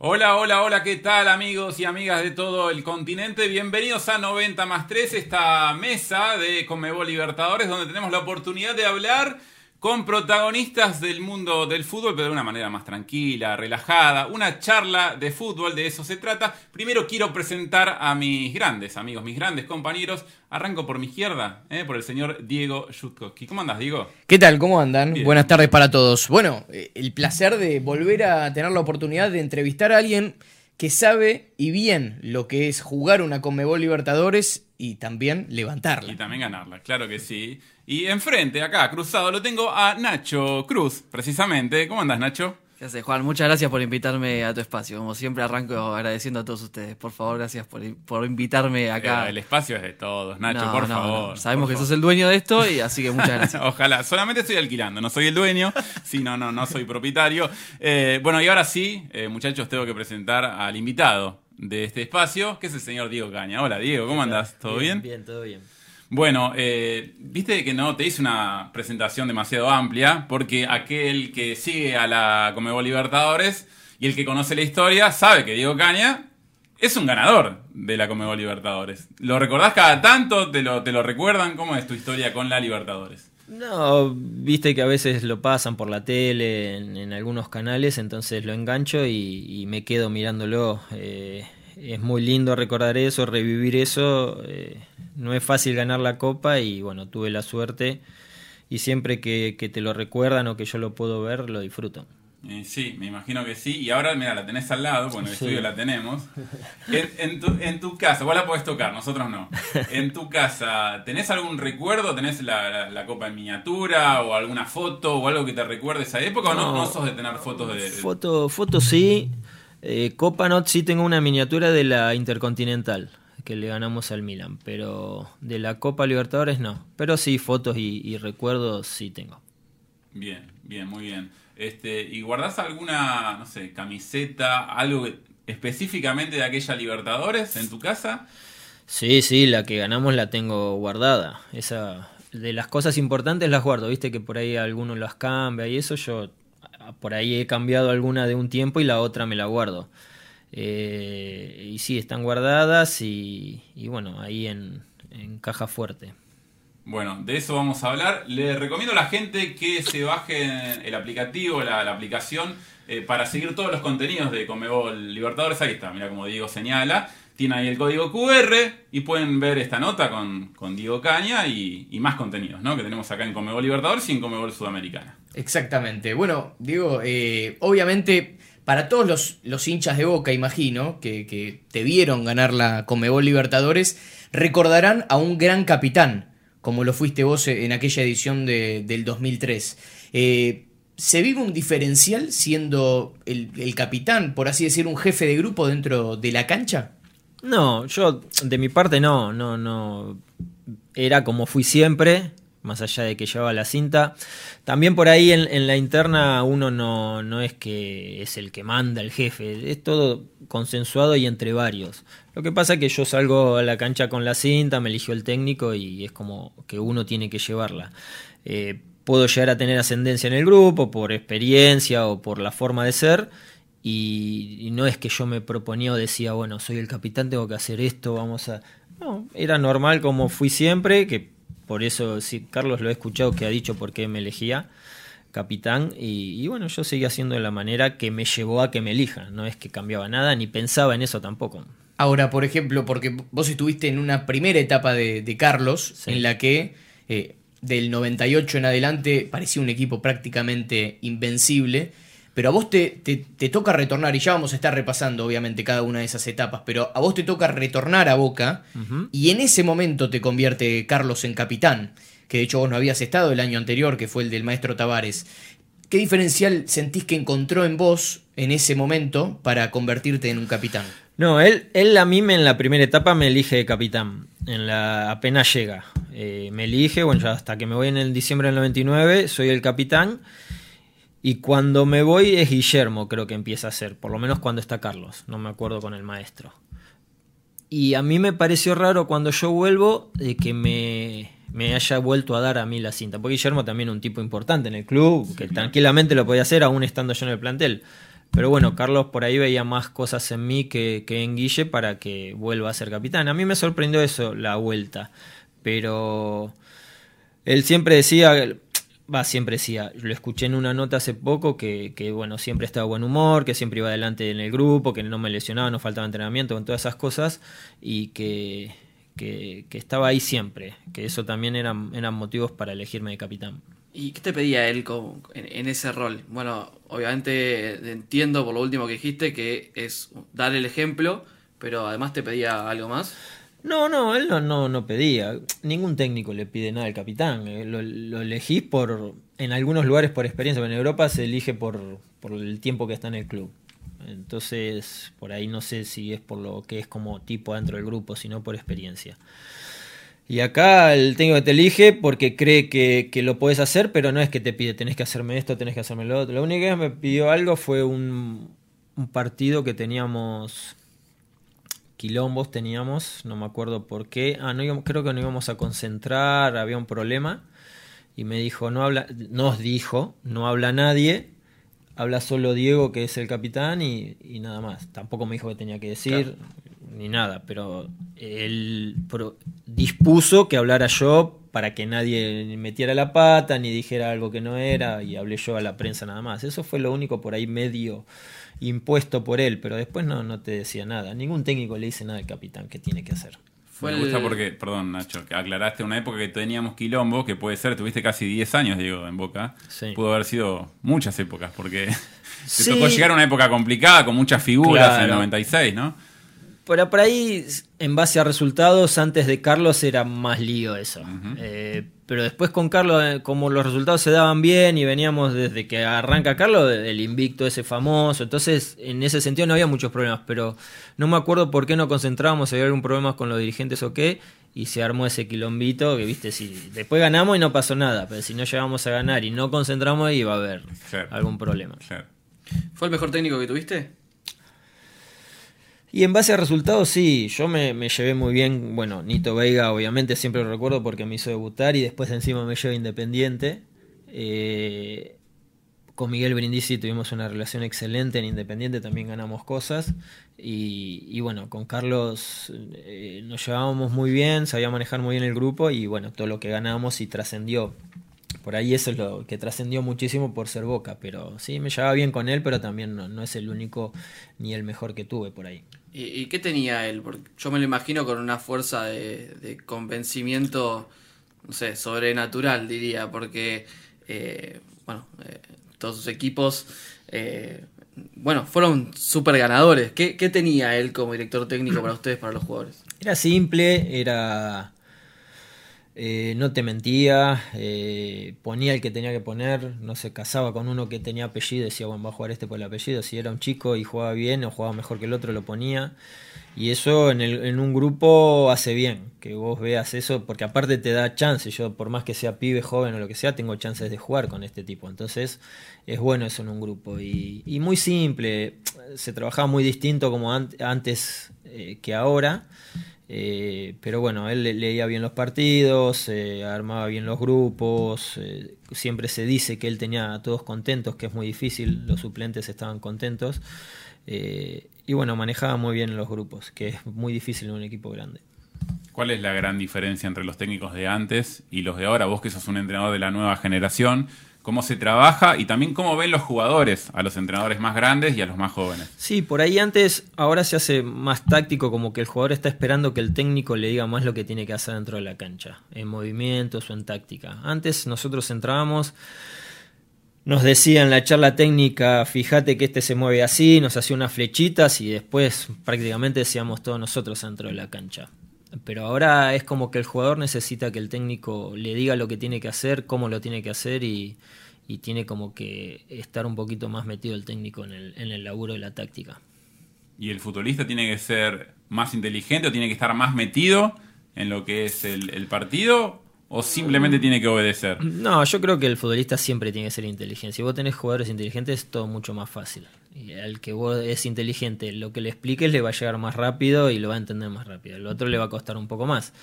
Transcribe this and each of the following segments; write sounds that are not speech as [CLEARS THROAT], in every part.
Hola, hola, hola, ¿qué tal amigos y amigas de todo el continente? Bienvenidos a 90 más 3, esta mesa de Conmebol Libertadores donde tenemos la oportunidad de hablar con protagonistas del mundo del fútbol, pero de una manera más tranquila, relajada, una charla de fútbol, de eso se trata. Primero quiero presentar a mis grandes amigos, mis grandes compañeros. Arranco por mi izquierda, eh, por el señor Diego Yutkowski. ¿Cómo andas, Diego? ¿Qué tal? ¿Cómo andan? Buenas tardes para todos. Bueno, eh, el placer de volver a tener la oportunidad de entrevistar a alguien que sabe y bien lo que es jugar una Conmebol Libertadores y también levantarla. Y también ganarla, claro que sí. Y enfrente, acá, cruzado, lo tengo a Nacho Cruz, precisamente. ¿Cómo andas, Nacho? ¿Qué haces, Juan? Muchas gracias por invitarme a tu espacio. Como siempre, arranco agradeciendo a todos ustedes. Por favor, gracias por, por invitarme acá. el espacio es de todos, Nacho, por favor. Sabemos que sos el dueño de esto y así que muchas [LAUGHS] gracias. Ojalá. Solamente estoy alquilando, no soy el dueño. [LAUGHS] sí, no, no, no soy propietario. Eh, bueno, y ahora sí, eh, muchachos, tengo que presentar al invitado de este espacio, que es el señor Diego Caña. Hola, Diego, ¿cómo andás? ¿Todo bien? Bien, todo bien. Bueno, eh, viste que no te hice una presentación demasiado amplia, porque aquel que sigue a la Comebol Libertadores y el que conoce la historia sabe que Diego Caña es un ganador de la Comebol Libertadores. ¿Lo recordás cada tanto? ¿Te lo, te lo recuerdan? ¿Cómo es tu historia con la Libertadores? No, viste que a veces lo pasan por la tele, en, algunos canales, entonces lo engancho y, me quedo mirándolo. Eh, es muy lindo recordar eso, revivir eso. Eh, no es fácil ganar la copa y bueno, tuve la suerte y siempre que, te lo recuerdan o que yo lo puedo ver, lo disfruto. sí, me imagino que sí. Y ahora, mira, la tenés al lado, bueno, el estudio la tenemos. En, tu, en, tu, casa, vos la podés tocar, nosotros no. En tu casa, ¿tenés algún recuerdo? ¿Tenés la, copa en miniatura o alguna foto o algo que te recuerde esa época? ¿O no, no sos de tener fotos de...? Foto, foto sí. Eh, copa no, sí tengo una miniatura de la Intercontinental que le ganamos al Milan, pero de la Copa Libertadores no. Pero sí, fotos y, recuerdos sí tengo. Bien, bien, muy bien. Este, ¿Y guardás alguna, no sé, camiseta, algo específicamente de aquella Libertadores en tu casa? Sí, sí, la que ganamos la tengo guardada. Esa, de las cosas importantes las guardo, viste que por ahí alguno las cambia y eso yo por ahí he cambiado alguna de un tiempo y la otra me la guardo. Eh, y sí, están guardadas y, bueno, ahí en, caja fuerte. Bueno, de eso vamos a hablar. Le recomiendo a la gente que se baje el aplicativo, la, aplicación, eh, para seguir todos los contenidos de Comebol Libertadores. Ahí está, mira como Diego señala. Tiene ahí el código QR y pueden ver esta nota con, con Diego Caña y, más contenidos ¿no? que tenemos acá en Comebol Libertadores y en Comebol Sudamericana. Exactamente. Bueno, Diego, eh, obviamente para todos los, hinchas de Boca, imagino, que, te vieron ganar la Comebol Libertadores, recordarán a un gran capitán, como lo fuiste vos en aquella edición del 2003. Eh, ¿Se vive un diferencial siendo el, capitán, por así decir, un jefe de grupo dentro de la cancha? No, yo de mi parte no, no, no. Era como fui siempre, más allá de que llevaba la cinta. También por ahí en, la interna uno no, no, es que es el que manda, el jefe, es todo consensuado y entre varios. Lo que pasa es que yo salgo a la cancha con la cinta, me eligió el técnico y es como que uno tiene que llevarla. Eh, puedo llegar a tener ascendencia en el grupo por experiencia o por la forma de ser. Y, no es que yo me proponía o decía, bueno, soy el capitán, tengo que hacer esto, vamos a... No, era normal como fui siempre, que por eso, sí, Carlos lo he escuchado que ha dicho por qué me elegía capitán y, bueno, yo seguía haciendo de la manera que me llevó a que me elija, no es que cambiaba nada ni pensaba en eso tampoco. Ahora, por ejemplo, porque vos estuviste en una primera etapa de, Carlos en la que eh, del 98 en adelante parecía un equipo prácticamente invencible pero a vos te, te, toca retornar, y ya vamos a estar repasando obviamente cada una de esas etapas, pero a vos te toca retornar a Boca, y en ese momento te convierte Carlos en capitán, que de hecho vos no habías estado el año anterior, que fue el del maestro Tavares. ¿Qué diferencial sentís que encontró en vos en ese momento para convertirte en un capitán? No, él, él a mí en la primera etapa me elige capitán, en la apenas llega. Eh, me elige, bueno, ya hasta que me voy en el diciembre del 99, soy el capitán. Y cuando me voy es Guillermo, creo que empieza a ser, por lo menos cuando está Carlos, no me acuerdo con el maestro. Y a mí me pareció raro cuando yo vuelvo de que me, me haya vuelto a dar a mí la cinta, porque Guillermo también es un tipo importante en el club, que tranquilamente lo podía hacer aún estando yo en el plantel. Pero bueno, Carlos por ahí veía más cosas en mí que, que en Guille para que vuelva a ser capitán. A mí me sorprendió eso, la vuelta. Pero él siempre decía, va, siempre decía, lo escuché en una nota hace poco que, que, bueno, siempre estaba buen humor, que siempre iba adelante en el grupo, que no me lesionaba, no faltaba entrenamiento, con todas esas cosas, y que, que, estaba ahí siempre, que eso también eran, eran motivos para elegirme de capitán. ¿Y qué te pedía él con, en, en, ese rol? Bueno, obviamente entiendo por lo último que dijiste que es dar el ejemplo, pero además te pedía algo más. No, no, él no, no, no pedía. Ningún técnico le pide nada al capitán. Eh, lo, elegís por, en algunos lugares por experiencia, pero en Europa se elige por, por el tiempo que está en el club. Entonces, por ahí no sé si es por lo que es como tipo dentro del grupo, sino por experiencia. Y acá el técnico te elige porque cree que, que, lo puedes hacer, pero no es que te pide, tenés que hacerme esto, tenés que hacerme lo otro. Lo único que me pidió algo fue un, un partido que teníamos quilombos teníamos, no me acuerdo por qué. Ah, no íbamos, creo que no íbamos a concentrar, había un problema. Y me dijo, no habla, nos dijo, no habla nadie, habla solo Diego, que es el capitán, y, y nada más. Tampoco me dijo que tenía que decir, claro. ni nada, pero él dispuso que hablara yo para que nadie metiera la pata, ni dijera algo que no era, y hablé yo a la prensa nada más. Eso fue lo único por ahí medio impuesto por él, pero después no, no te decía nada. Ningún técnico le dice nada al capitán que tiene que hacer. Fue Me gusta porque, perdón Nacho, que aclaraste una época que teníamos quilombo, que puede ser, tuviste casi 10 años, digo, en Boca. Sí. Pudo haber sido muchas épocas, porque [LAUGHS] te sí. tocó llegar a una época complicada con muchas figuras claro. en el 96, ¿no? Pero por ahí, en base a resultados, antes de Carlos era más lío eso. Uh -huh. eh, pero después con Carlos, eh, como los resultados se daban bien y veníamos desde que arranca Carlos, el invicto ese famoso, entonces en ese sentido no había muchos problemas, pero no me acuerdo por qué no concentrábamos, si había algún problema con los dirigentes o qué, y se armó ese quilombito que, viste, si después ganamos y no pasó nada, pero si no llegamos a ganar y no concentramos, iba a haber algún problema. ¿Fue el mejor técnico que tuviste? Y en base a resultados, sí, yo me, llevé muy bien. Bueno, Nito Veiga, obviamente, siempre lo recuerdo porque me hizo debutar y después encima me llevé Independiente. Eh, con Miguel Brindisi tuvimos una relación excelente en Independiente, también ganamos cosas. Y, y bueno, con Carlos eh, nos llevábamos muy bien, sabía manejar muy bien el grupo y bueno, todo lo que ganamos y trascendió por ahí eso es lo que trascendió muchísimo por ser Boca, pero sí, me llevaba bien con él, pero también no es el único ni el mejor que tuve por ahí. ¿Y, ¿Y, qué tenía él? Porque yo me lo imagino con una fuerza de, convencimiento, no sé, sobrenatural, diría, porque, eh, bueno, eh, todos sus equipos, eh, bueno, fueron súper ganadores. ¿Qué, ¿Qué tenía él como director técnico para ustedes, para los jugadores? Era simple, era eh, no te mentía, eh, ponía el que tenía que poner, no se casaba con uno que tenía apellido, decía, bueno, va a jugar este por el apellido, si era un chico y jugaba bien o jugaba mejor que el otro, lo ponía. Y eso en, el, en un grupo hace bien, que vos veas eso, porque aparte te da chance, yo por más que sea pibe, joven o lo que sea, tengo chances de jugar con este tipo, entonces es bueno eso en un grupo. Y, muy simple, se trabajaba muy distinto como an antes eh, que ahora. Eh, pero bueno, él leía bien los partidos, eh, armaba bien los grupos, eh, siempre se dice que él tenía a todos contentos, que es muy difícil, los suplentes estaban contentos. Eh, y bueno, manejaba muy bien los grupos, que es muy difícil en un equipo grande. ¿Cuál es la gran diferencia entre los técnicos de antes y los de ahora? Vos que sos un entrenador de la nueva generación, cómo se trabaja y también cómo ven los jugadores a los entrenadores más grandes y a los más jóvenes. Sí, por ahí antes, ahora se hace más táctico, como que el jugador está esperando que el técnico le diga más lo que tiene que hacer dentro de la cancha, en movimientos o en táctica. Antes nosotros entrábamos, nos decía en la charla técnica, fíjate que este se mueve así, nos hacía unas flechitas y después prácticamente decíamos todos nosotros dentro de la cancha. Pero ahora es como que el jugador necesita que el técnico le diga lo que tiene que hacer, cómo lo tiene que hacer y, y tiene como que estar un poquito más metido el técnico en el, en el laburo de la táctica. ¿Y el futbolista tiene que ser más inteligente o tiene que estar más metido en lo que es el, el partido? ¿O simplemente tiene que obedecer? No, yo creo que el futbolista siempre tiene que ser inteligente. Si vos tenés jugadores inteligentes, es todo mucho más fácil. Y al que vos es inteligente, lo que le expliques le va a llegar más rápido y lo va a entender más rápido. El otro le va a costar un poco más.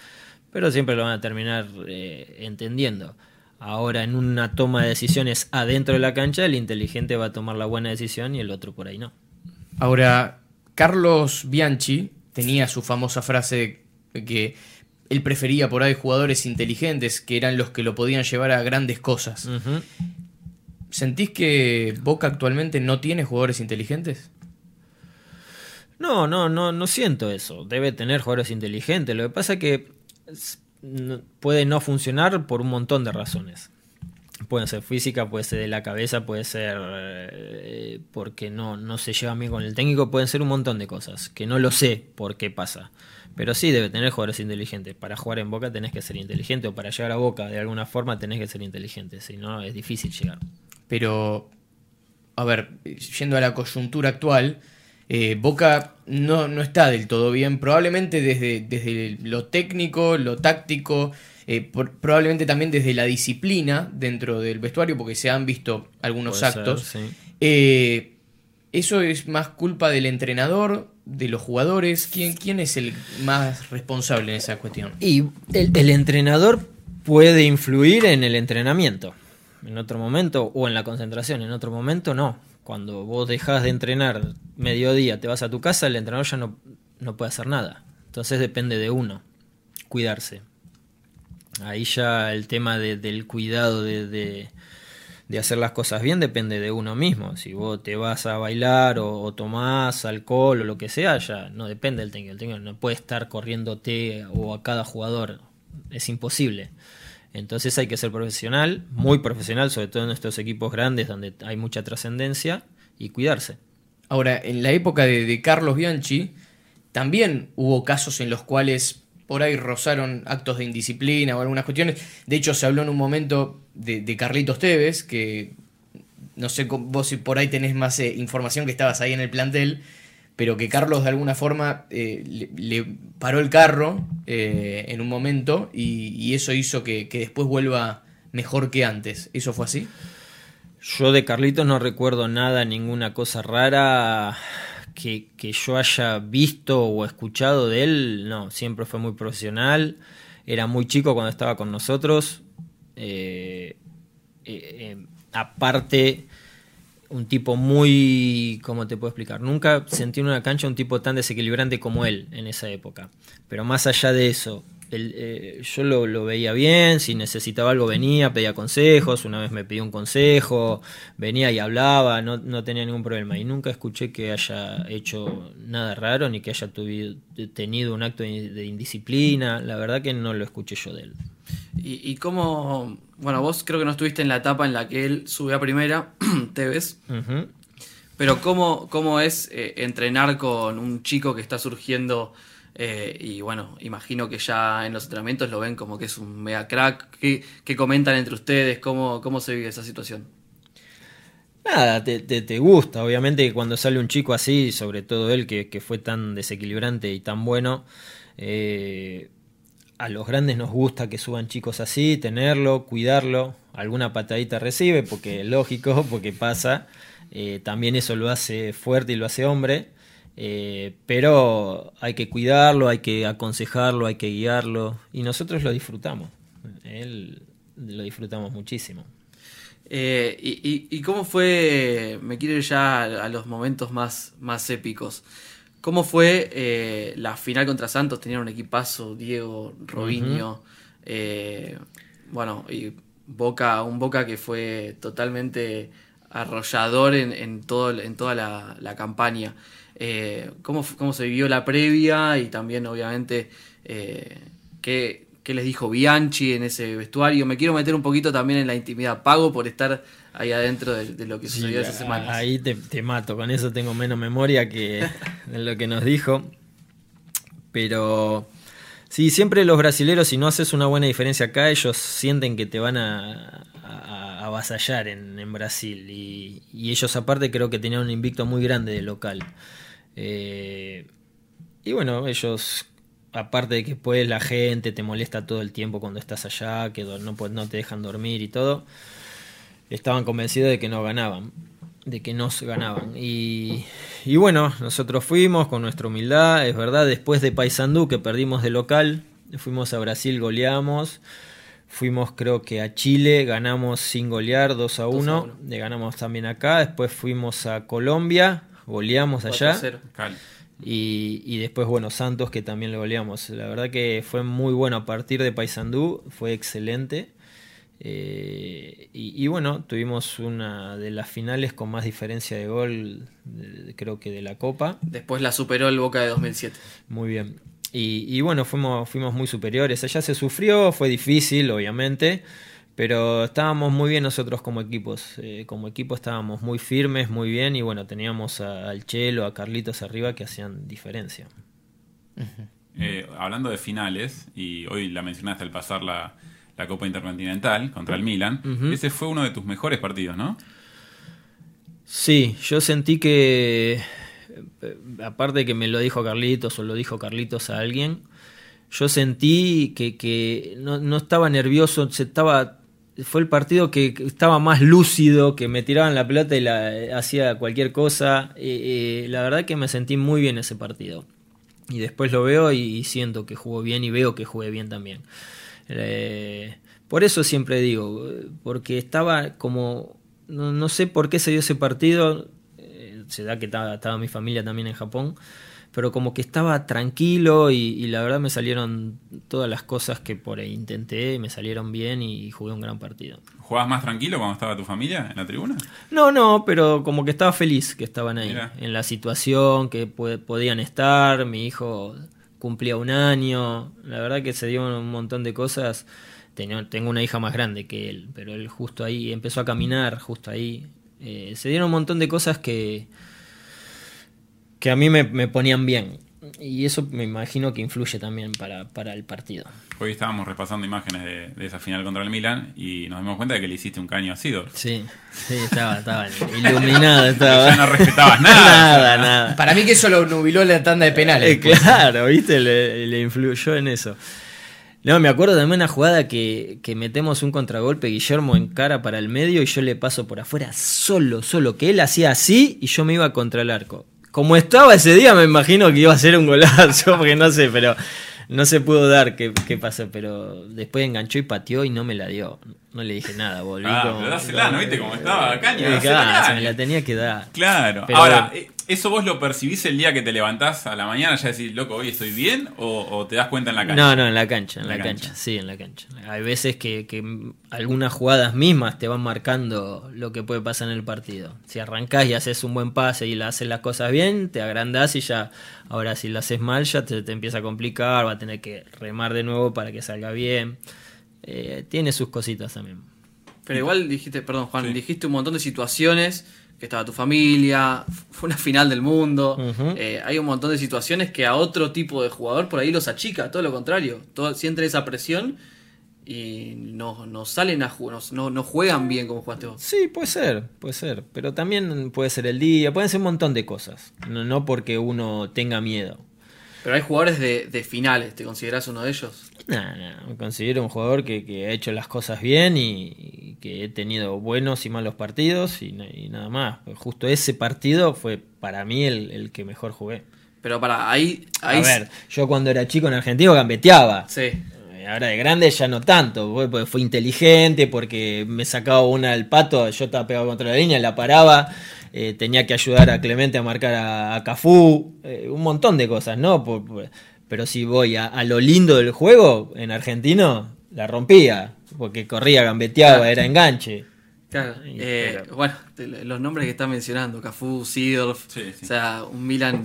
Pero siempre lo van a terminar eh, entendiendo. Ahora en una toma de decisiones adentro de la cancha, el inteligente va a tomar la buena decisión y el otro por ahí no. Ahora, Carlos Bianchi tenía su famosa frase que él prefería por ahí jugadores inteligentes que eran los que lo podían llevar a grandes cosas. ¿Sentís que Boca actualmente no tiene jugadores inteligentes? No, no, no, no siento eso. Debe tener jugadores inteligentes. Lo que pasa es que puede no funcionar por un montón de razones. Puede ser física, puede ser de la cabeza, puede ser eh, porque no, no se lleva bien con el técnico, pueden ser un montón de cosas, que no lo sé por qué pasa. Pero sí debe tener jugadores inteligentes. Para jugar en Boca tenés que ser inteligente, o para llegar a Boca de alguna forma tenés que ser inteligente, si no es difícil llegar. Pero, a ver, yendo a la coyuntura actual, eh, Boca no, no está del todo bien, probablemente desde, desde lo técnico, lo táctico, eh, por- probablemente también desde la disciplina dentro del vestuario, porque se han visto algunos Puede ser, actos. sí. Eh, ¿Eso es más culpa del entrenador, de los jugadores? ¿Quién, quién es el más responsable en esa cuestión? Y el, el entrenador puede influir en el entrenamiento. En otro momento, o en la concentración, en otro momento no. Cuando vos dejás de entrenar mediodía, te vas a tu casa, el entrenador ya no, no puede hacer nada. Entonces depende de uno, cuidarse. Ahí ya el tema de- del cuidado de, de- de hacer las cosas bien depende de uno mismo. Si vos te vas a bailar o, o tomás alcohol o lo que sea, ya no depende del técnico. El técnico no puede estar corriéndote o a cada jugador. Es imposible. Entonces hay que ser profesional, muy profesional, sobre todo en estos equipos grandes donde hay mucha trascendencia, y cuidarse. Ahora, en la época de, Carlos Bianchi, también hubo casos en los cuales por ahí rozaron actos de indisciplina o algunas cuestiones. De hecho, se habló en un momento de, Carlitos Tevez, que no sé vos si por ahí tenés más eh, información que estabas ahí en el plantel, pero que Carlos de alguna forma eh, le, paró el carro eh, en un momento y, eso hizo que, después vuelva mejor que antes. ¿Eso fue así? Yo de Carlitos no recuerdo nada, ninguna cosa rara que, que yo haya visto o escuchado de él. No, siempre fue muy profesional. Era muy chico cuando estaba con nosotros. Eh, aparte, un tipo muy... ¿Cómo te puedo explicar? Nunca sentí en una cancha un tipo tan desequilibrante como él en esa época. Pero más allá de eso, él, eh, yo lo, veía bien, si necesitaba algo venía, pedía consejos, una vez me pidió un consejo, venía y hablaba, no, tenía ningún problema. Y nunca escuché que haya hecho nada raro ni que haya tenido un acto de indisciplina. La verdad que no lo escuché yo de él. ¿Y, y cómo, bueno, vos creo que no estuviste en la etapa en la que él subió a primera, [CLEARS THROAT] Tevez, Ujú. pero cómo, cómo es eh, entrenar con un chico que está surgiendo eh, y bueno, imagino que ya en los entrenamientos lo ven como que es un mega crack, ¿qué, qué comentan entre ustedes? ¿Cómo, ¿Cómo se vive esa situación? Nada, te, te, te gusta. Obviamente que cuando sale un chico así, sobre todo él que, que fue tan desequilibrante y tan bueno, eh, a los grandes nos gusta que suban chicos así, tenerlo, cuidarlo. Alguna patadita recibe, porque lógico, [LAUGHS] porque pasa. Eh, también eso lo hace fuerte y lo hace hombre. Eh, pero hay que cuidarlo, hay que aconsejarlo, hay que guiarlo. Y nosotros lo disfrutamos. Él lo disfrutamos muchísimo. Eh, y cómo fue, me quiero ir ya a, a los momentos más, más épicos. ¿Cómo fue eh, la final contra Santos? Tenían un equipazo, Diego, Robinho, eh, bueno, y Boca, un Boca que fue totalmente arrollador en, en, todo, en toda la, la campaña. Eh, ¿cómo, ¿Cómo se vivió la previa? Y también, obviamente, eh, ¿qué, qué les dijo Bianchi en ese vestuario? Me quiero meter un poquito también en la intimidad. Pago por estar ahí adentro de, de lo que sucedió esas a- semanas. Ahí te, te mato, con eso tengo menos memoria que [LAUGHS] de lo que nos dijo. Pero sí, siempre los brasileros, si no haces una buena diferencia acá, ellos sienten que te van a, a- a avasallar en, en Brasil. Y, y ellos aparte creo que tenían un invicto muy grande de local. Eh, y bueno, ellos, aparte de que pues la gente te molesta todo el tiempo cuando estás allá, que no, no te dejan dormir y todo estaban convencidos de que no ganaban, de que no se ganaban. Y, y bueno, nosotros fuimos con nuestra humildad, es verdad, después de Paysandú que perdimos de local, fuimos a Brasil, goleamos, Fuimos creo que a Chile, ganamos sin golear 2 a 2 a 1, 1. le ganamos también acá, después fuimos a Colombia, goleamos allá 4-0. Cali. y, y después bueno Santos que también le goleamos. La verdad que fue muy bueno a partir de Paysandú, fue excelente. Eh, y, y bueno, tuvimos una de las finales con más diferencia de gol, de- creo que de la Copa. Después la superó el Boca de 2007. Muy bien. Y, y bueno, fuimos, fuimos muy superiores. Allá se sufrió, fue difícil, obviamente, pero estábamos muy bien nosotros como equipos. Eh, como equipo estábamos muy firmes, muy bien, y bueno, teníamos a- al Chelo, a Carlitos arriba que hacían diferencia. Eh, hablando de finales, y hoy la mencionaste al pasar la, la Copa Intercontinental contra el Milan, ese fue uno de tus mejores partidos, ¿no? Sí, yo sentí que, eh, aparte de que me lo dijo Carlitos o lo dijo Carlitos a alguien, yo sentí que, que no, no estaba nervioso, se estaba, fue el partido que, que estaba más lúcido, que me tiraban la pelota y la, hacía cualquier cosa. Eh, eh, la verdad que me sentí muy bien ese partido. Y después lo veo y, y siento que jugó bien y veo que jugué bien también. Eh, por eso siempre digo, porque estaba como, no, no sé por qué se dio ese partido, eh, se da que estaba, estaba mi familia también en Japón, pero como que estaba tranquilo y, y la verdad me salieron todas las cosas que por ahí intenté, me salieron bien y, jugué un gran partido. ¿Jugabas más tranquilo cuando estaba tu familia en la tribuna? No, no, pero como que estaba feliz que estaban ahí, Mira. en la situación, que podían estar, mi hijo cumplía un año, la verdad que se dio un montón de cosas. Tengo una hija más grande que él, pero él justo ahí empezó a caminar, justo ahí. Eh, se dieron un montón de cosas que, que a mí me, me ponían bien. Y eso me imagino que influye también para, para el partido. Hoy estábamos repasando imágenes de, de esa final contra el Milan y nos dimos cuenta de que le hiciste un caño a Sidor. Sí, sí, [LAUGHS] estaba, estaba iluminado. Estaba. Ya no respetabas [LAUGHS] nada. nada, nada. Para mí que eso lo nubiló la tanda de penales. Eh, claro, viste, le, le influyó en eso. No, me acuerdo también una jugada que, que metemos un contragolpe, Guillermo en cara para el medio y yo le paso por afuera solo, solo, que él hacía así y yo me iba contra el arco. Como estaba ese día me imagino que iba a ser un golazo, [LAUGHS] porque no sé, pero no se pudo dar qué, qué pasó, pero después enganchó y pateó y no me la dio. No le dije nada, volví Ah, como- pero dásela, ¿no viste cómo estaba? Se caño. me la tenía que dar. Claro. Pero Ahora, eh, ¿eso vos lo percibís el día que te levantás a la mañana? Ya decís, loco, hoy estoy bien, o, o te das cuenta en la cancha? No, no, en la cancha, en la, la cancha. cancha. sí, en la cancha. Hay veces que, que algunas jugadas mismas te van marcando lo que puede pasar en el partido. Si arrancás y haces un buen pase y la haces las cosas bien, te agrandás y ya, ahora si la haces mal ya te, te empieza a complicar, va a tener que remar de nuevo para que salga bien. Eh, tiene sus cositas también. Pero igual dijiste, perdón Juan, Sí. dijiste un montón de situaciones, que estaba tu familia, [LAUGHS] fue una final del mundo, eh, hay un montón de situaciones que a otro tipo de jugador por ahí los achica, todo lo contrario, todo, sienten esa presión y no, no salen a jugar, no, no juegan bien como jugaste vos. Sí, puede ser, puede ser. Pero también puede ser el día, pueden ser un montón de cosas. No, no porque uno tenga miedo. Pero hay jugadores de, de finales, ¿te considerás uno de ellos? Nah, nah, me considero un jugador que, que ha hecho las cosas bien y, y que he tenido buenos y malos partidos y, na- y nada más. Justo ese partido fue para mí el, el que mejor jugué. Pero para ahí, ahí A ver, yo cuando era chico en Argentina gambeteaba. sí. Eh, Ahora de grande ya no tanto, fue- porque fue inteligente, porque me sacaba una al pato, yo estaba pegado contra la línea, la paraba, eh, tenía que ayudar a Clemente a marcar a, a Cafú, eh, un montón de cosas, ¿no? Por- por- pero si voy a, a lo lindo del juego, en argentino, la rompía, porque corría, gambeteaba, Claro. era enganche. Claro, eh, bueno, te- los nombres que estás mencionando, Cafú, Seedorf, Sí, sí. o sea, un Milan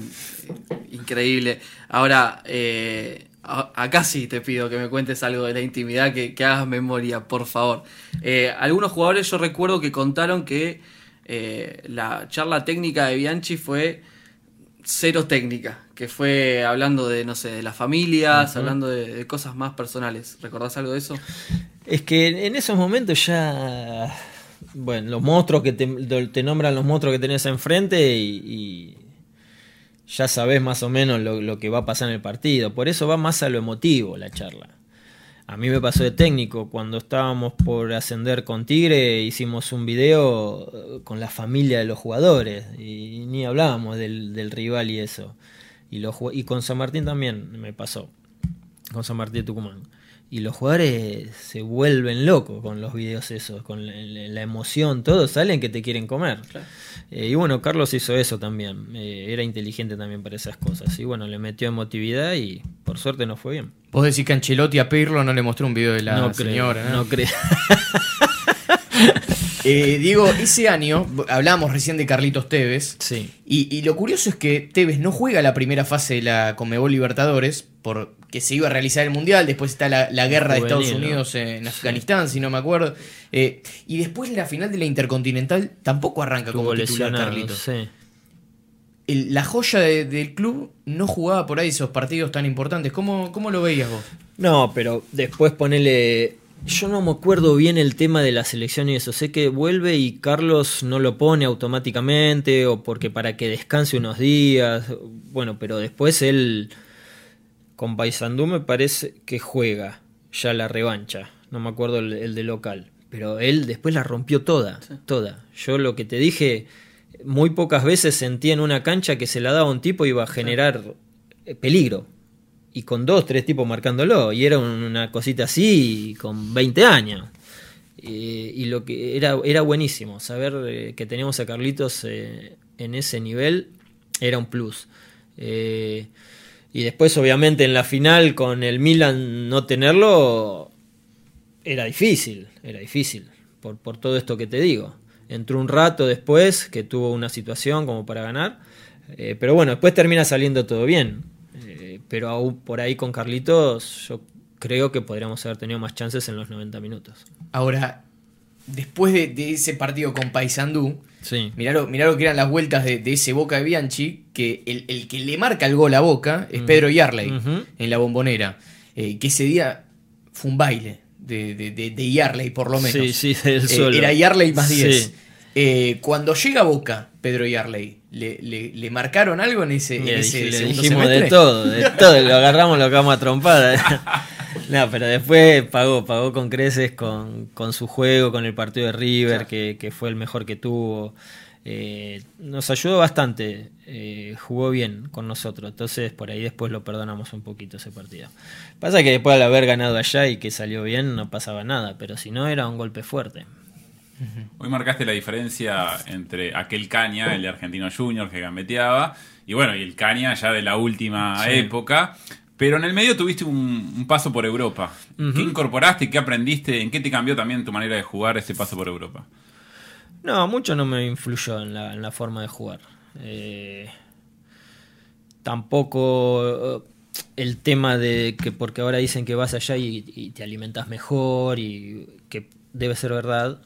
eh, increíble. Ahora, eh, a- acá sí te pido que me cuentes algo de la intimidad, que, que hagas memoria, por favor. Eh, algunos jugadores yo recuerdo que contaron que eh, la charla técnica de Bianchi fue cero técnica, que fue hablando de, no sé, de las familias, hablando de, de cosas más personales. ¿Recordás algo de eso? Es que en esos momentos ya. Bueno, los monstruos que te, te nombran los monstruos que tenés enfrente y, y ya sabés más o menos lo, lo que va a pasar en el partido. Por eso va más a lo emotivo la charla. A mí me pasó de técnico, cuando estábamos por ascender con Tigre, hicimos un video eh, con la familia de los jugadores y ni hablábamos del, rival y eso. Y, los, y con San Martín también me pasó con San Martín de Tucumán. Y los jugadores se vuelven locos con los videos esos, con la, la emoción, todos salen que te quieren comer. Eh, y bueno, Carlos hizo eso también, eh, era inteligente también para esas cosas. Y bueno, le metió emotividad y por suerte no fue bien. Vos decís que Ancelotti a Pirlo no le mostró un video de la no señora, creo, no creo. [LAUGHS] Eh, Diego, ese año, hablábamos recién de Carlitos Tevez. Sí. Y, y lo curioso es que Tevez no juega la primera fase de la Conmebol Libertadores porque se iba a realizar el Mundial, después está la, la guerra de Estados ¿no? Unidos en Afganistán, si no me acuerdo. Eh, y después la final de la Intercontinental tampoco arranca Tuvo como titular Carlitos. sí. El- la joya de- del club no jugaba por ahí esos partidos tan importantes. ¿Cómo, cómo lo veías vos? No, pero después ponele. Yo no me acuerdo bien el tema de la selección y eso. Sé que vuelve y Carlos no lo pone automáticamente o porque para que descanse unos días. Bueno, pero después él con Paysandú me parece que juega ya la revancha. No me acuerdo el, el de local. Pero él después la rompió toda, toda. Yo lo que te dije, muy pocas veces sentí en una cancha que se la daba un tipo y iba a generar eh, peligro y con dos, tres tipos marcándolo, y era una cosita así con 20 años. Eh, y lo que era, era buenísimo, saber eh, que teníamos a Carlitos eh, en ese nivel era un plus. Eh, y después, obviamente, en la final con el Milan no tenerlo era difícil, era difícil, por, por todo esto que te digo. Entró un rato después que tuvo una situación como para ganar, eh, pero bueno, después termina saliendo todo bien. Eh, pero aún por ahí con Carlitos, yo creo que podríamos haber tenido más chances en los 90 minutos. Ahora, después de, de ese partido con Paysandú, Sí. mirá lo, mirá lo que eran las vueltas de, de ese Boca de Bianchi, que el, el que le marca el gol a Boca es Mm. Pedro Yarley en la bombonera. Eh, que ese día fue un baile de, de, de- Yarley, por lo menos. Sí, sí, él Eh, solo. era Yarley más 10. Sí. Eh, cuando llega a Boca, Pedro Yarley, ¿le, le, le marcaron algo en ese, en Le, ese le segundo dijimos semestre? de todo, de todo, [LAUGHS] lo agarramos, lo acabamos a trompar. [LAUGHS] [LAUGHS] no, pero después pagó, pagó con creces con, con su juego, con el partido de River, que, que fue el mejor que tuvo. Eh, nos ayudó bastante, eh, jugó bien con nosotros, entonces por ahí después lo perdonamos un poquito ese partido. Pasa que después al haber ganado allá y que salió bien no pasaba nada, pero si no era un golpe fuerte. Hoy marcaste la diferencia entre aquel Caña, el de Argentino Junior que gambeteaba, y bueno, y el Caña ya de la última Sí. época. Pero en el medio tuviste un, un paso por Europa. ¿Qué incorporaste? ¿Qué aprendiste? ¿En qué te cambió también tu manera de jugar ese paso por Europa? No, mucho no me influyó en la, en la forma de jugar. Eh, tampoco eh, el tema de que porque ahora dicen que vas allá y, y te alimentas mejor y que debe ser verdad,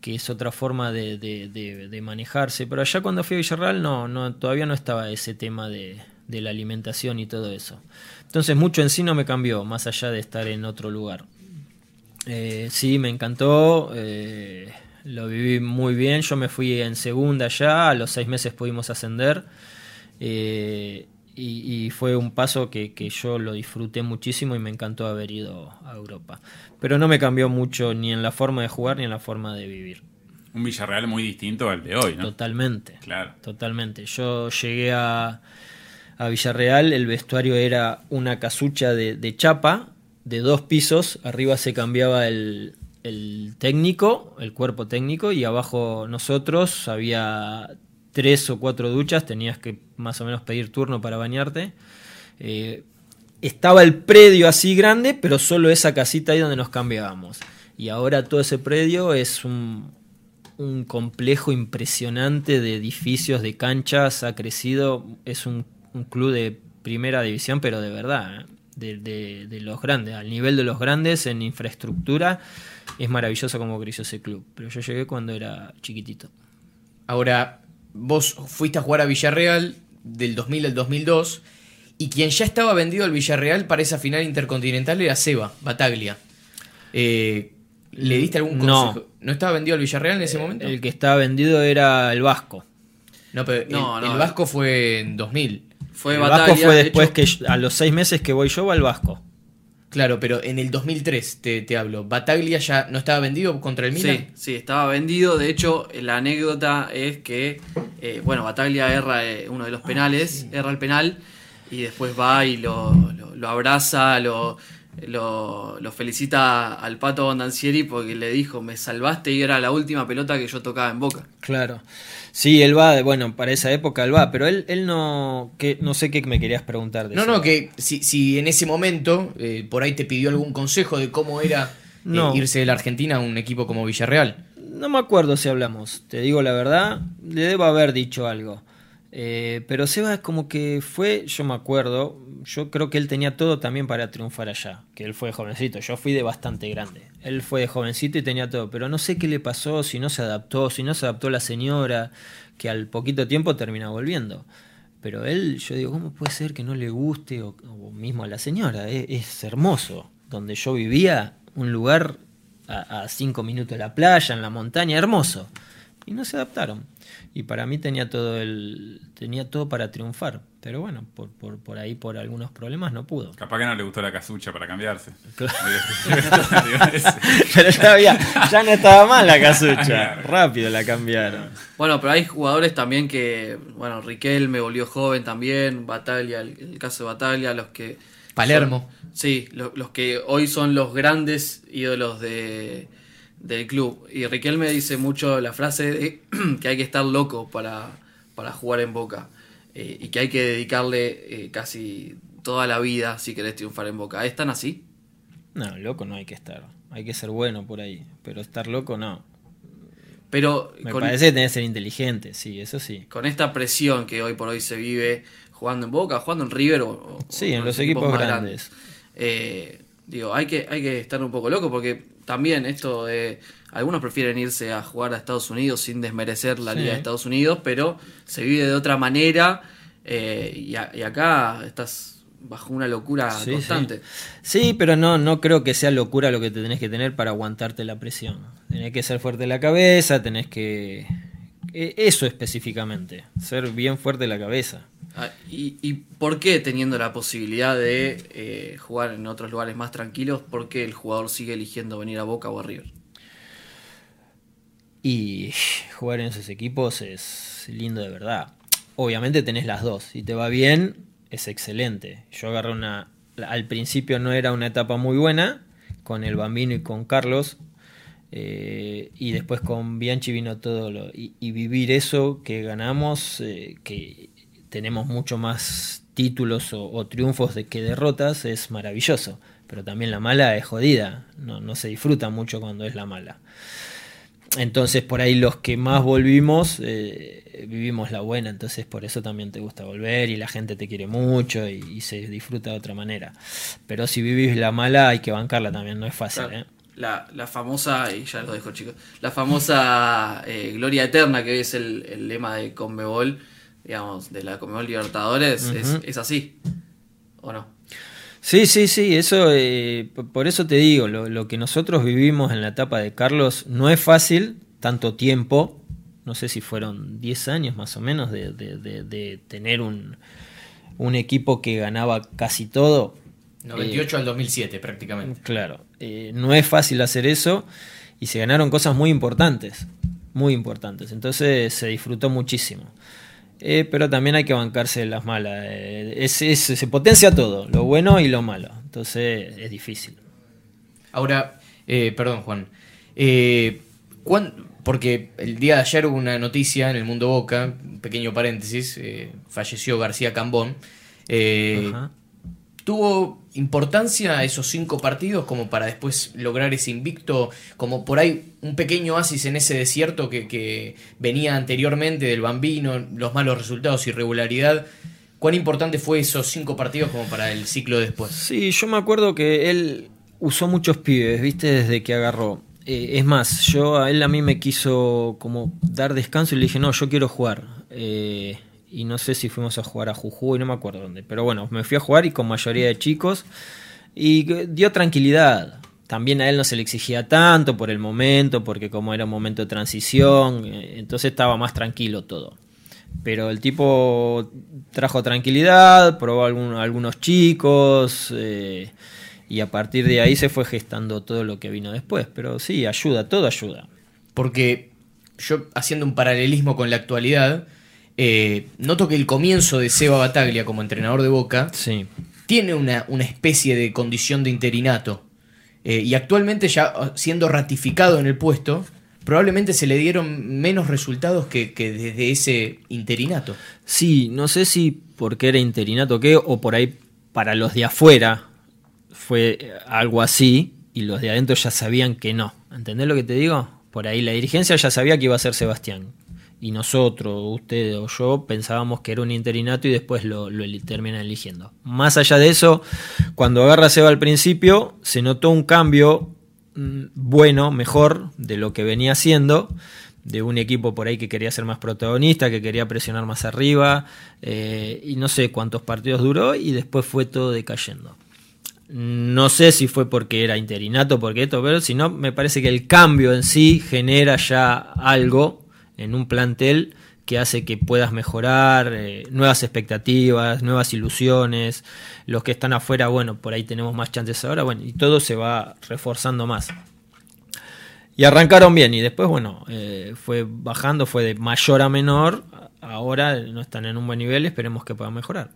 que es otra forma de, de- de- de manejarse. Pero allá cuando fui a Villarreal no, no, todavía no estaba ese tema de, de la alimentación y todo eso. Entonces mucho en sí no me cambió, más allá de estar en otro lugar. Eh, sí, me encantó. eh, lo viví muy bien. Yo me fui en segunda ya. A los seis meses pudimos ascender. eh, y, y fue un paso que, que yo lo disfruté muchísimo y me encantó haber ido a Europa. Pero no me cambió mucho ni en la forma de jugar ni en la forma de vivir. Un Villarreal muy distinto al de hoy, ¿no? Totalmente. Claro. Totalmente. Yo llegué a, a Villarreal, el vestuario era una casucha de, chapa, de dos pisos, arriba se cambiaba el, el técnico, el cuerpo técnico, y abajo nosotros había tres o cuatro duchas, tenías que más o menos pedir turno para bañarte. Eh, estaba el predio así grande, pero solo esa casita ahí donde nos cambiábamos. Y ahora todo ese predio es un, un complejo impresionante de edificios, de canchas, ha crecido, es un, un club de primera división, pero de verdad, ¿eh? de, de- de los grandes, al nivel de los grandes en infraestructura, es maravilloso como creció ese club. Pero yo llegué cuando era chiquitito. Ahora, vos fuiste a jugar a Villarreal del 2000 al 2002 y quien ya estaba vendido al Villarreal para esa final intercontinental era Seba, Bataglia. Eh, ¿Le diste algún No. consejo? ¿No estaba vendido al Villarreal en ese momento? El que estaba vendido era el Vasco. no, pero el- No, el, no. Vasco fue en 2000. Fue el batalla. Vasco fue de después hecho, que a los seis meses que voy yo va el Vasco. Claro, pero en el 2003 te, te hablo. ¿Bataglia ya no estaba vendido contra el Milan? Sí, sí, estaba vendido. De hecho, la anécdota es que, eh, bueno, Bataglia erra eh, uno de los penales, erra el penal y después va y lo, lo- lo abraza, lo, lo, lo felicita al Pato Bondancieri porque le dijo, me salvaste y era la última pelota que yo tocaba en Boca. Claro. Sí, él va, bueno, para esa época él va, pero él, él no, que, no sé qué me querías preguntar. De No, eso. no, que si, si en ese momento eh, por ahí te pidió algún consejo de cómo era eh, No. irse de la Argentina a un equipo como Villarreal. No me acuerdo si hablamos, te digo la verdad, le debo haber dicho algo. Eh, pero Seba es como que fue, yo me acuerdo, yo creo que él tenía todo también para triunfar allá, que él fue jovencito, yo fui de bastante grande. Él fue de jovencito y tenía todo, pero no sé qué le pasó, si no se adaptó, si no se adaptó la señora, que al poquito tiempo termina volviendo. Pero él, yo digo, ¿cómo puede ser que no le guste? O, mismo a la señora, es, es hermoso. Donde yo vivía, un lugar a, a cinco minutos de la playa, en la montaña, hermoso. Y no se adaptaron. Y para mí tenía todo el tenía todo para triunfar. Pero bueno, por, por, por ahí, por algunos problemas, no pudo. Capaz que no le gustó la casucha para cambiarse. [LAUGHS] Pero ya, había, ya no estaba mal la casucha. Rápido la cambiaron. Bueno, pero hay jugadores también que, bueno, Riquel me volvió joven también, Bataglia, el, el caso de Bataglia, los que... Palermo. son- sí, lo- los que hoy son los grandes ídolos de, del club. Y Riquelme dice mucho la frase de [CLEARS THROAT] que hay que estar loco para, para jugar en Boca. eh, y que hay que dedicarle eh, casi toda la vida si querés triunfar en Boca. ¿Están así? No, loco no hay que estar. Hay que ser bueno por ahí. Pero estar loco no. Pero Me con, parece que tenés que ser inteligente, sí, eso sí. con esta presión que hoy por hoy se vive jugando en Boca, jugando en River o, Sí, o en los equipos grandes. eh, digo, hay que, hay que estar un poco loco porque también esto de... Algunos prefieren irse a jugar a Estados Unidos sin desmerecer la Sí. Liga de Estados Unidos, pero se vive de otra manera eh, y, a- y acá estás bajo una locura Sí, constante. Sí. Sí, pero no, no creo que sea locura lo que te tenés que tener para aguantarte la presión. Tenés que ser fuerte en la cabeza, tenés que... e- Eso específicamente, ser bien fuerte en la cabeza. Ah, ¿Y, por qué teniendo la posibilidad de eh, jugar en otros lugares más tranquilos, por qué el jugador sigue eligiendo venir a Boca o a River? Y [LAUGHS] jugar en esos equipos es lindo de verdad. Obviamente tenés las dos. Si te va bien, es excelente. Yo agarré una... Al principio no era una etapa muy buena, con el Bambino y con Carlos. eh, y después con Bianchi vino todo lo... Y, y vivir eso que ganamos, eh, que tenemos mucho más títulos o, o triunfos de que derrotas, es maravilloso. Pero también la mala es jodida. No, no se disfruta mucho cuando es la mala. Entonces por ahí los que más volvimos eh, vivimos la buena, entonces por eso también te gusta volver y la gente te quiere mucho y, y se disfruta de otra manera. Pero si vivís la mala hay que bancarla también, no es fácil. Claro, ¿eh? la, la famosa, y ya lo dejo chicos, la famosa eh, Gloria Eterna, que es el, el lema de Conmebol, digamos, de la Conmebol Libertadores, es, así, ¿o no? Sí, sí, sí, eso, eh, por eso te digo, lo, lo que nosotros vivimos en la etapa de Carlos no es fácil, tanto tiempo, no sé si fueron 10 años más o menos de, de- de- de tener un, un equipo que ganaba casi todo. 98 al 2007 prácticamente. Claro, eh, no es fácil hacer eso y se ganaron cosas muy importantes, muy importantes, entonces se disfrutó muchísimo. Eh, pero también hay que bancarse las malas, eh, es- es- se potencia todo, lo bueno y lo malo, entonces es difícil. Ahora, eh, perdón Juan, eh, ¿cuán- porque el día de ayer hubo una noticia en el mundo Boca, pequeño paréntesis, eh, falleció García Cambón. Eh, Ajá. ¿Tuvo importancia esos cinco partidos como para después lograr ese invicto? Como por ahí un pequeño oasis en ese desierto que, venía anteriormente del bambino, los malos resultados, irregularidad. ¿Cuán importante fue esos cinco partidos como para el ciclo después? Sí, yo me acuerdo que él usó muchos pibes, viste, desde que agarró. Eh, es más, yo a él a mí me quiso como dar descanso y le dije, no, yo quiero jugar. Eh, y no sé si fuimos a jugar a Jujuy, no me acuerdo dónde. Pero bueno, me fui a jugar y con mayoría de chicos. Y dio tranquilidad. También a él no se le exigía tanto por el momento, porque como era un momento de transición, eh, entonces estaba más tranquilo todo. Pero el tipo trajo tranquilidad, probó algunos chicos eh, y a partir de ahí se fue gestando todo lo que vino después. Pero sí, ayuda, todo ayuda. Porque yo, haciendo un paralelismo con la actualidad, eh, noto que el comienzo de Seba Bataglia como entrenador de Boca Sí, tiene una, una especie de condición de interinato. Eh, y actualmente ya siendo ratificado en el puesto, probablemente se le dieron menos resultados que, que desde ese interinato. Sí, no sé si porque era interinato o qué, o por ahí para los de afuera fue algo así y los de adentro ya sabían que no. ¿Entendés lo que te digo? Por ahí la dirigencia ya sabía que iba a ser Sebastián. Y nosotros, ustedes o yo, pensábamos que era un interinato y después lo, lo terminan eligiendo. Más allá de eso, cuando agarra Seba al principio, se notó un cambio mm, bueno, mejor de lo que venía haciendo de un equipo por ahí que quería ser más protagonista, que quería presionar más arriba, eh, y no sé cuántos partidos duró y después fue todo decayendo. No sé si fue porque era interinato, porque esto, pero si no, me parece que el cambio en sí genera ya algo en un plantel que hace que puedas mejorar, eh, nuevas expectativas, nuevas ilusiones, los que están afuera, bueno, por ahí tenemos más chances ahora, bueno, y todo se va reforzando más. Y arrancaron bien y después, bueno, eh, fue bajando, fue de mayor a menor. Ahora no están en un buen nivel, esperemos que puedan mejorar.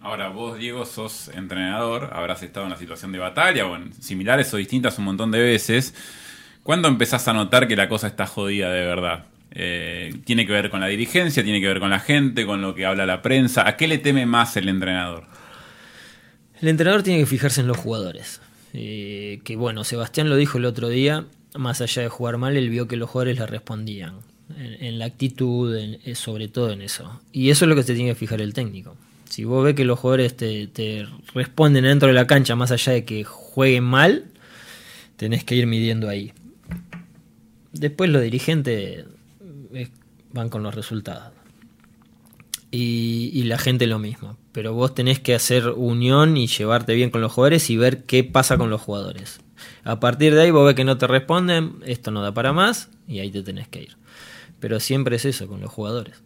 Ahora, vos, Diego, sos entrenador, habrás estado en la situación de batalla o en similares o distintas un montón de veces. ¿Cuándo empezás a notar que la cosa está jodida de verdad? Eh, ¿Tiene que ver con la dirigencia? ¿Tiene que ver con la gente? ¿Con lo que habla la prensa? ¿A qué le teme más el entrenador? El entrenador tiene que fijarse en los jugadores. Eh, que bueno, Sebastián lo dijo el otro día, más allá de jugar mal, él vio que los jugadores le respondían. En, la actitud, eh, sobre todo en eso. Y eso es lo que se tiene que fijar el técnico. Si vos ves que los jugadores te, responden dentro de la cancha, más allá de que jueguen mal, tenés que ir midiendo ahí. Después los dirigentes eh, van con los resultados. Y, y, la gente lo mismo. Pero vos tenés que hacer unión y llevarte bien con los jugadores y ver qué pasa con los jugadores. A partir de ahí vos ves que no te responden, esto no da para más y ahí te tenés que ir. Pero siempre es eso con los jugadores.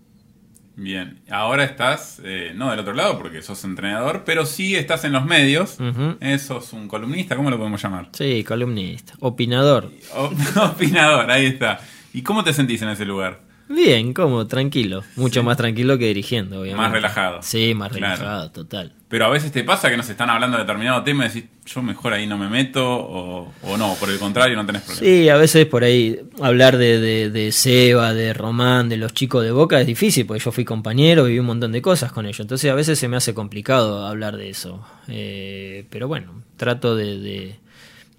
Bien, ahora estás, eh, no del otro lado porque sos entrenador, pero sí estás en los medios. Eso es un columnista, ¿cómo lo podemos llamar? Sí, columnista, opinador. [LAUGHS] opinador, ahí está. ¿Y cómo te sentís en ese lugar? Bien, como tranquilo. Mucho más tranquilo que dirigiendo, obviamente. Más relajado. Sí, más relajado, total. Pero a veces te pasa que nos están hablando de determinado tema y decís, yo mejor ahí no me meto, o, no, por el contrario, no tenés problema. Sí, a veces por ahí hablar de, de, de, Seba, de Román, de los chicos de Boca es difícil, porque yo fui compañero, viví un montón de cosas con ellos. Entonces a veces se me hace complicado hablar de eso. Eh, pero bueno, trato de,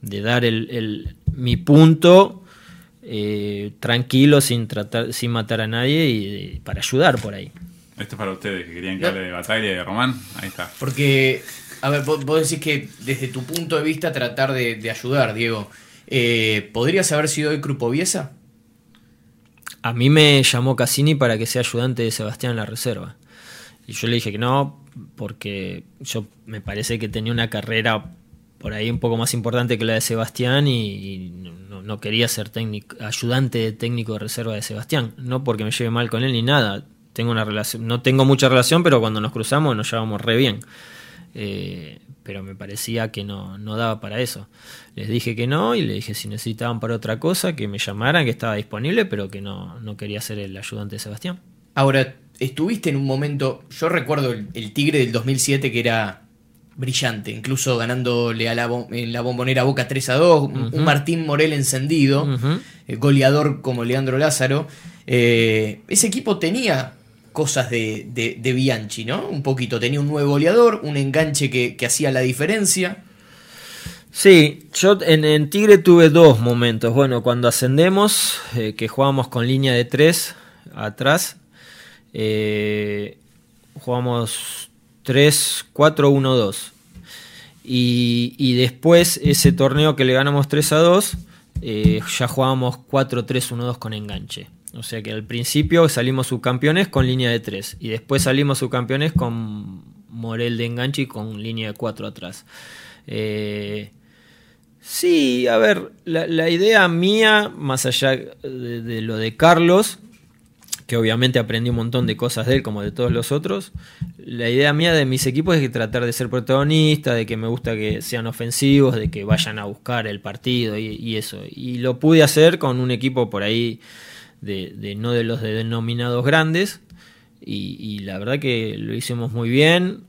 de dar el, el, mi punto eh, tranquilo, sin, tratar, sin matar a nadie y, para ayudar por ahí. Esto es para ustedes que querían que hable de batalla de Román. Ahí está. Porque, a ver, vos, decís que desde tu punto de vista tratar de, ayudar, Diego. Eh, ¿Podrías haber sido hoy Crupoviesa? A mí me llamó Cassini para que sea ayudante de Sebastián en la reserva. Y yo le dije que no, porque yo me parece que tenía una carrera por ahí un poco más importante que la de Sebastián y, no, quería ser ayudante técnico de reserva de Sebastián, no porque me lleve mal con él ni nada. Tengo una relación, no tengo mucha relación, pero cuando nos cruzamos nos llevamos re bien. Eh, pero me parecía que no, no daba para eso. Les dije que no y le dije si necesitaban para otra cosa, que me llamaran, que estaba disponible, pero que no, no quería ser el ayudante de Sebastián. Ahora, estuviste en un momento, yo recuerdo el, el Tigre del 2007 que era brillante, incluso ganándole a la, en la bombonera Boca 3 a 2, un Martín Morel encendido, eh, goleador como Leandro Lázaro. Eh, ese equipo tenía cosas de, de, Bianchi, ¿no? Un poquito, tenía un nuevo goleador, un enganche que, hacía la diferencia. Sí, yo en, Tigre tuve dos momentos. Bueno, cuando ascendemos, eh, que jugábamos con línea de 3 atrás, jugamos 3, 4, 1, 2. Y, después ese torneo que le ganamos 3 a 2, eh, ya jugábamos 4, 3, 1, 2 con enganche. O sea que al principio salimos subcampeones con línea de 3 y después salimos subcampeones con Morel de enganche y con línea de 4 atrás. Eh, sí, a ver, la, idea mía, más allá de, lo de Carlos, que obviamente aprendí un montón de cosas de él como de todos los otros. La idea mía de mis equipos es que tratar de ser protagonista, de que me gusta que sean ofensivos, de que vayan a buscar el partido y, eso. Y lo pude hacer con un equipo por ahí de, no de los denominados grandes. Y, la verdad que lo hicimos muy bien.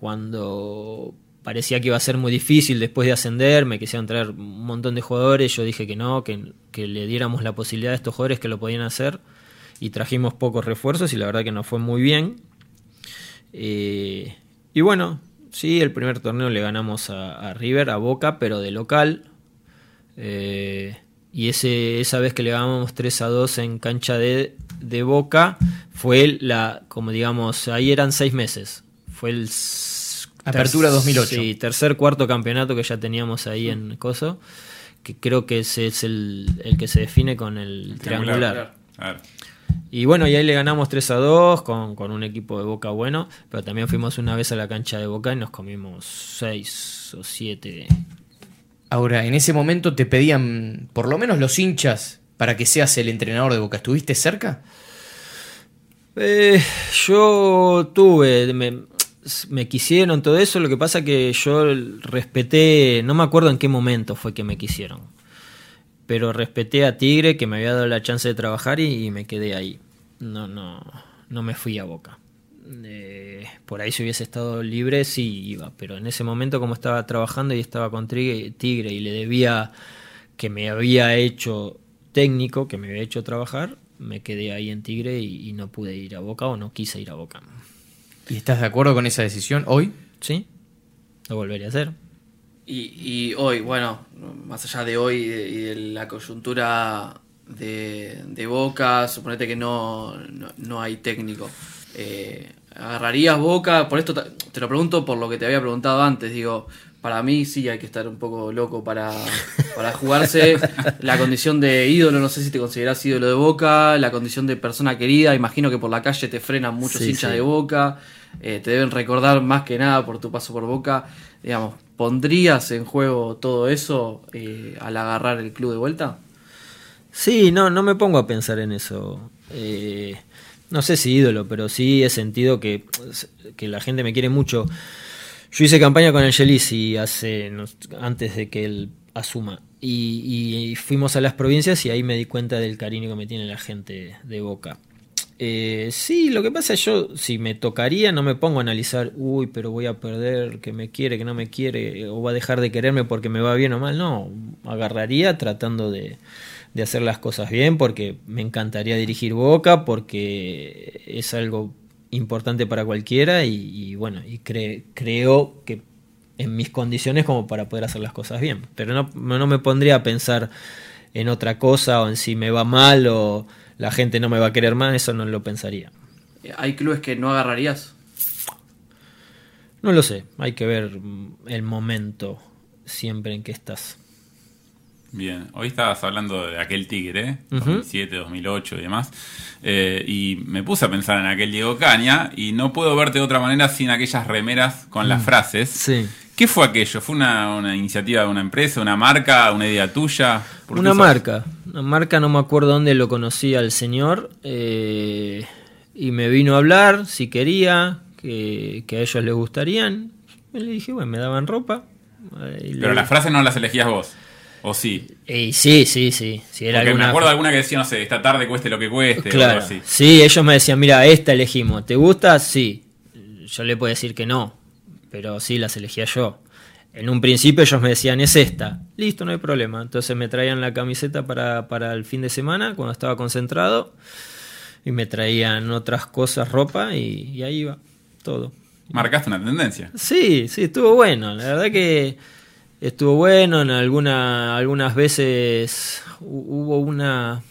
cuando parecía que iba a ser muy difícil después de ascender, me quisieron traer un montón de jugadores, yo dije que no, que, que le diéramos la posibilidad a estos jugadores que lo podían hacer y trajimos pocos refuerzos y la verdad que nos fue muy bien. Eh, y bueno, sí, el primer torneo le ganamos a, River, a Boca, pero de local. Eh, y ese, esa vez que le ganamos 3 a 2 en cancha de, de Boca, fue la, como digamos, ahí eran seis meses. Fue el... Apertura 2008. Sí, tercer, cuarto campeonato que ya teníamos ahí en Coso, que creo que ese es el, el que se define con el triangular. Y bueno, y ahí le ganamos 3 a 2 con, con, un equipo de Boca bueno, pero también fuimos una vez a la cancha de Boca y nos comimos 6 o 7. Ahora, en ese momento te pedían, por lo menos los hinchas, para que seas el entrenador de Boca. ¿Estuviste cerca? Eh, yo tuve, me, me, quisieron todo eso, lo que pasa que yo respeté, no me acuerdo en qué momento fue que me quisieron pero respeté a Tigre que me había dado la chance de trabajar y, me quedé ahí. No, no, no me fui a Boca. Eh, por ahí si hubiese estado libre sí iba, pero en ese momento como estaba trabajando y estaba con Tigre y le debía que me había hecho técnico, que me había hecho trabajar, me quedé ahí en Tigre y, y no pude ir a Boca o no quise ir a Boca. ¿Y estás de acuerdo con esa decisión hoy? Sí, lo volvería a hacer. Y, hoy, bueno, más allá de hoy y de, la coyuntura de, Boca, suponete que no, no, hay técnico. Eh, ¿Agarrarías Boca? Por esto te lo pregunto por lo que te había preguntado antes. Digo, para mí sí hay que estar un poco loco para, para jugarse. la condición de ídolo, no sé si te consideras ídolo de Boca. La condición de persona querida, imagino que por la calle te frenan muchos hinchas de Boca. Eh, te deben recordar más que nada por tu paso por Boca. Digamos, ¿Pondrías en juego todo eso eh, al agarrar el club de vuelta? Sí, no, no me pongo a pensar en eso. Eh, no sé si ídolo, pero sí he sentido que, que la gente me quiere mucho. Yo hice campaña con Angelisi hace antes de que él asuma y, y, fuimos a las provincias y ahí me di cuenta del cariño que me tiene la gente de Boca. Eh, sí, lo que pasa es yo, si me tocaría, no me pongo a analizar, uy, pero voy a perder, que me quiere, que no me quiere, o va a dejar de quererme porque me va bien o mal. No, agarraría tratando de, de hacer las cosas bien porque me encantaría dirigir Boca, porque es algo importante para cualquiera y, bueno, y creo que en mis condiciones como para poder hacer las cosas bien. Pero no, no me pondría a pensar en otra cosa o en si me va mal o la gente no me va a querer más, eso no lo pensaría. ¿Hay clubes que no agarrarías? No lo sé, hay que ver el momento siempre en que estás. Bien, hoy estabas hablando de aquel Tigre, 2007, 2008 y demás, eh, y me puse a pensar en aquel Diego Caña y no puedo verte de otra manera sin aquellas remeras con las mm. frases. Sí. ¿Qué fue aquello? ¿Fue una, iniciativa de una empresa, una marca, una idea tuya? Una marca, una marca, no me acuerdo dónde lo conocí al señor, eh, y me vino a hablar si quería, que, a ellos les gustarían. Y le dije, bueno, me daban ropa. Pero las frases no las elegías vos. ¿O sí? sí, sí, sí. Si era Porque me acuerdo alguna que decía, no sé, esta tarde cueste lo que cueste. Claro. O algo así. Sí, ellos me decían, mira, esta elegimos. ¿Te gusta? Sí. Yo le puedo decir que no pero sí las elegía yo. En un principio ellos me decían, es esta. Listo, no hay problema. Entonces me traían la camiseta para, para el fin de semana, cuando estaba concentrado, y me traían otras cosas, ropa, y, ahí iba, todo. ¿Marcaste una tendencia? Sí, sí, estuvo bueno. La verdad que estuvo bueno. En alguna, algunas veces hubo una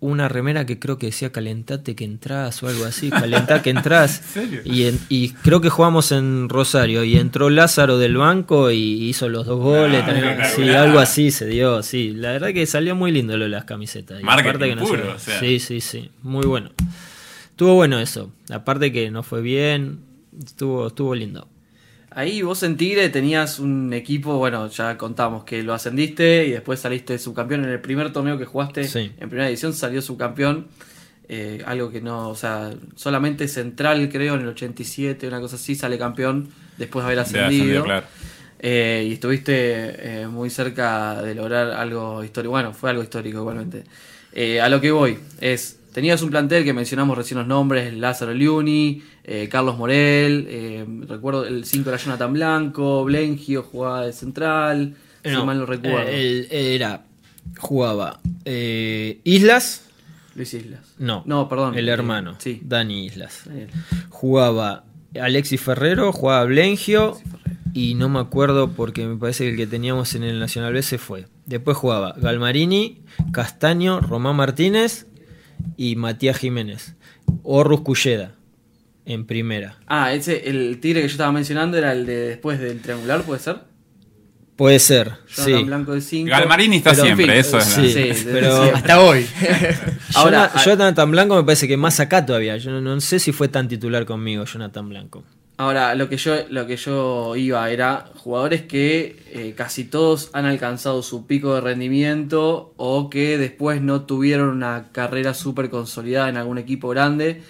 una remera que creo que decía calentate que entras o algo así, calentá que entras. [LAUGHS] Y, y creo que jugamos en Rosario y entró Lázaro del banco y hizo los dos goles. sí, algo así se dio, sí. La verdad que salió muy lindo lo de las camisetas. que no puro, Sí, sí, sí, muy bueno. Estuvo bueno eso. Aparte que no fue bien, estuvo, estuvo lindo. Ahí vos en Tigre tenías un equipo, bueno, ya contamos que lo ascendiste y después saliste subcampeón en el primer torneo que jugaste en primera edición, salió subcampeón. Eh, algo que no, o sea, solamente Central creo en el 87, una cosa así, sale campeón después de haber ascendido. Eh, y estuviste eh, muy cerca de lograr algo histórico. Bueno, fue algo histórico igualmente. a lo que voy es, tenías un plantel que mencionamos recién los nombres, Lázaro Liuni, eh, Carlos Morel, eh, recuerdo el 5 era Jonathan Blanco, Blengio jugaba de central, si No, mal no recuerdo. eh, él era, jugaba Islas, Luis Islas. no, No, perdón. el hermano, sí. Dani Islas. Daniel. Jugaba Alexis Ferrero, jugaba Blengio y no me acuerdo porque me parece que el que teníamos en el Nacional B se fue. Después jugaba Galmarini, Castaño, Román Martínez y Matías Jiménez. O Rusculleda en primera. Ah, ese, el tigre que yo estaba mencionando era el de después del triangular, ¿puede ser? Puede ser, Jonathan sí. Blanco de 5. Galmarini está siempre, eso es Sí, Sí, pero. Hasta hoy. [LAUGHS] Ahora, Ahora, Jonathan Blanco me parece que más acá todavía. Yo no, no sé si fue tan titular conmigo, Jonathan Blanco. Ahora, lo que yo, lo que yo iba era jugadores que eh, casi todos han alcanzado su pico de rendimiento o que después no tuvieron una carrera súper consolidada en algún equipo grande.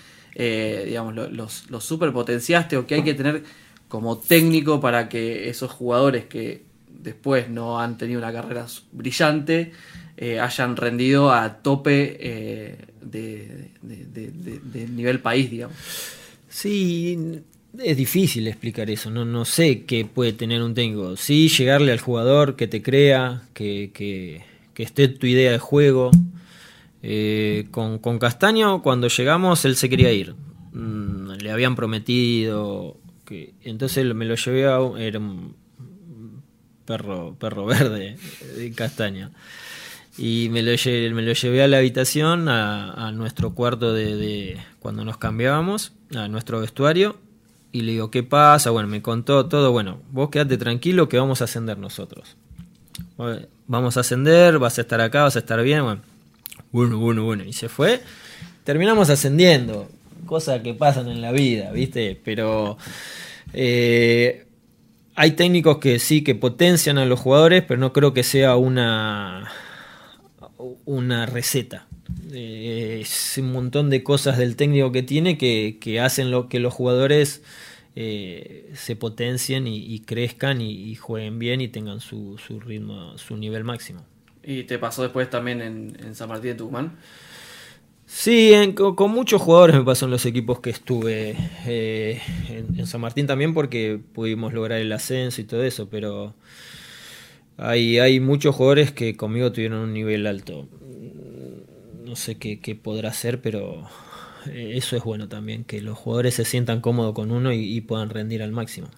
Eh, digamos, lo- los, los super potenciaste o que hay que tener como técnico para que esos jugadores que después no han tenido una carrera brillante eh, hayan rendido a tope eh, de, nivel país, digamos. Sí, es difícil explicar eso. No, no sé qué puede tener un técnico. Sí, llegarle al jugador que te crea, que, que esté tu idea de juego. Eh, con, Castaño, cuando llegamos, él se quería ir. Mm, le habían prometido. que Entonces me lo llevé a. un- Era un perro, perro [LAUGHS] verde de Castaño. Y me lo, lle- me lo llevé a la habitación, a, nuestro cuarto de, de- cuando nos cambiábamos, a nuestro vestuario, y le digo, ¿qué pasa? Bueno, me contó todo, bueno, vos quedate tranquilo que vamos a ascender nosotros. Vamos a ascender, vas a estar acá, vas a estar bien, bueno, bueno, bueno, bueno. Y se fue, terminamos ascendiendo, cosas que pasan en la vida, ¿viste? Pero... eh, hay técnicos que sí, que potencian a los jugadores, pero no creo que sea una, una receta. Eh, es un montón de cosas del técnico que tiene que, que hacen lo que los jugadores eh, se potencien y, crezcan y, y jueguen bien y tengan su, su ritmo, su nivel máximo. ¿Y te pasó después también en, San Martín de Tucumán? Sí, en- co- con, muchos jugadores me pasó en los equipos que estuve. eh, en, San Martín también porque pudimos lograr el ascenso y todo eso, pero hay, hay muchos jugadores que conmigo tuvieron un nivel alto. No sé qué, qué podrá ser, pero eh, eso es bueno también, que los jugadores se sientan cómodos con uno y puedan rendir al máximo.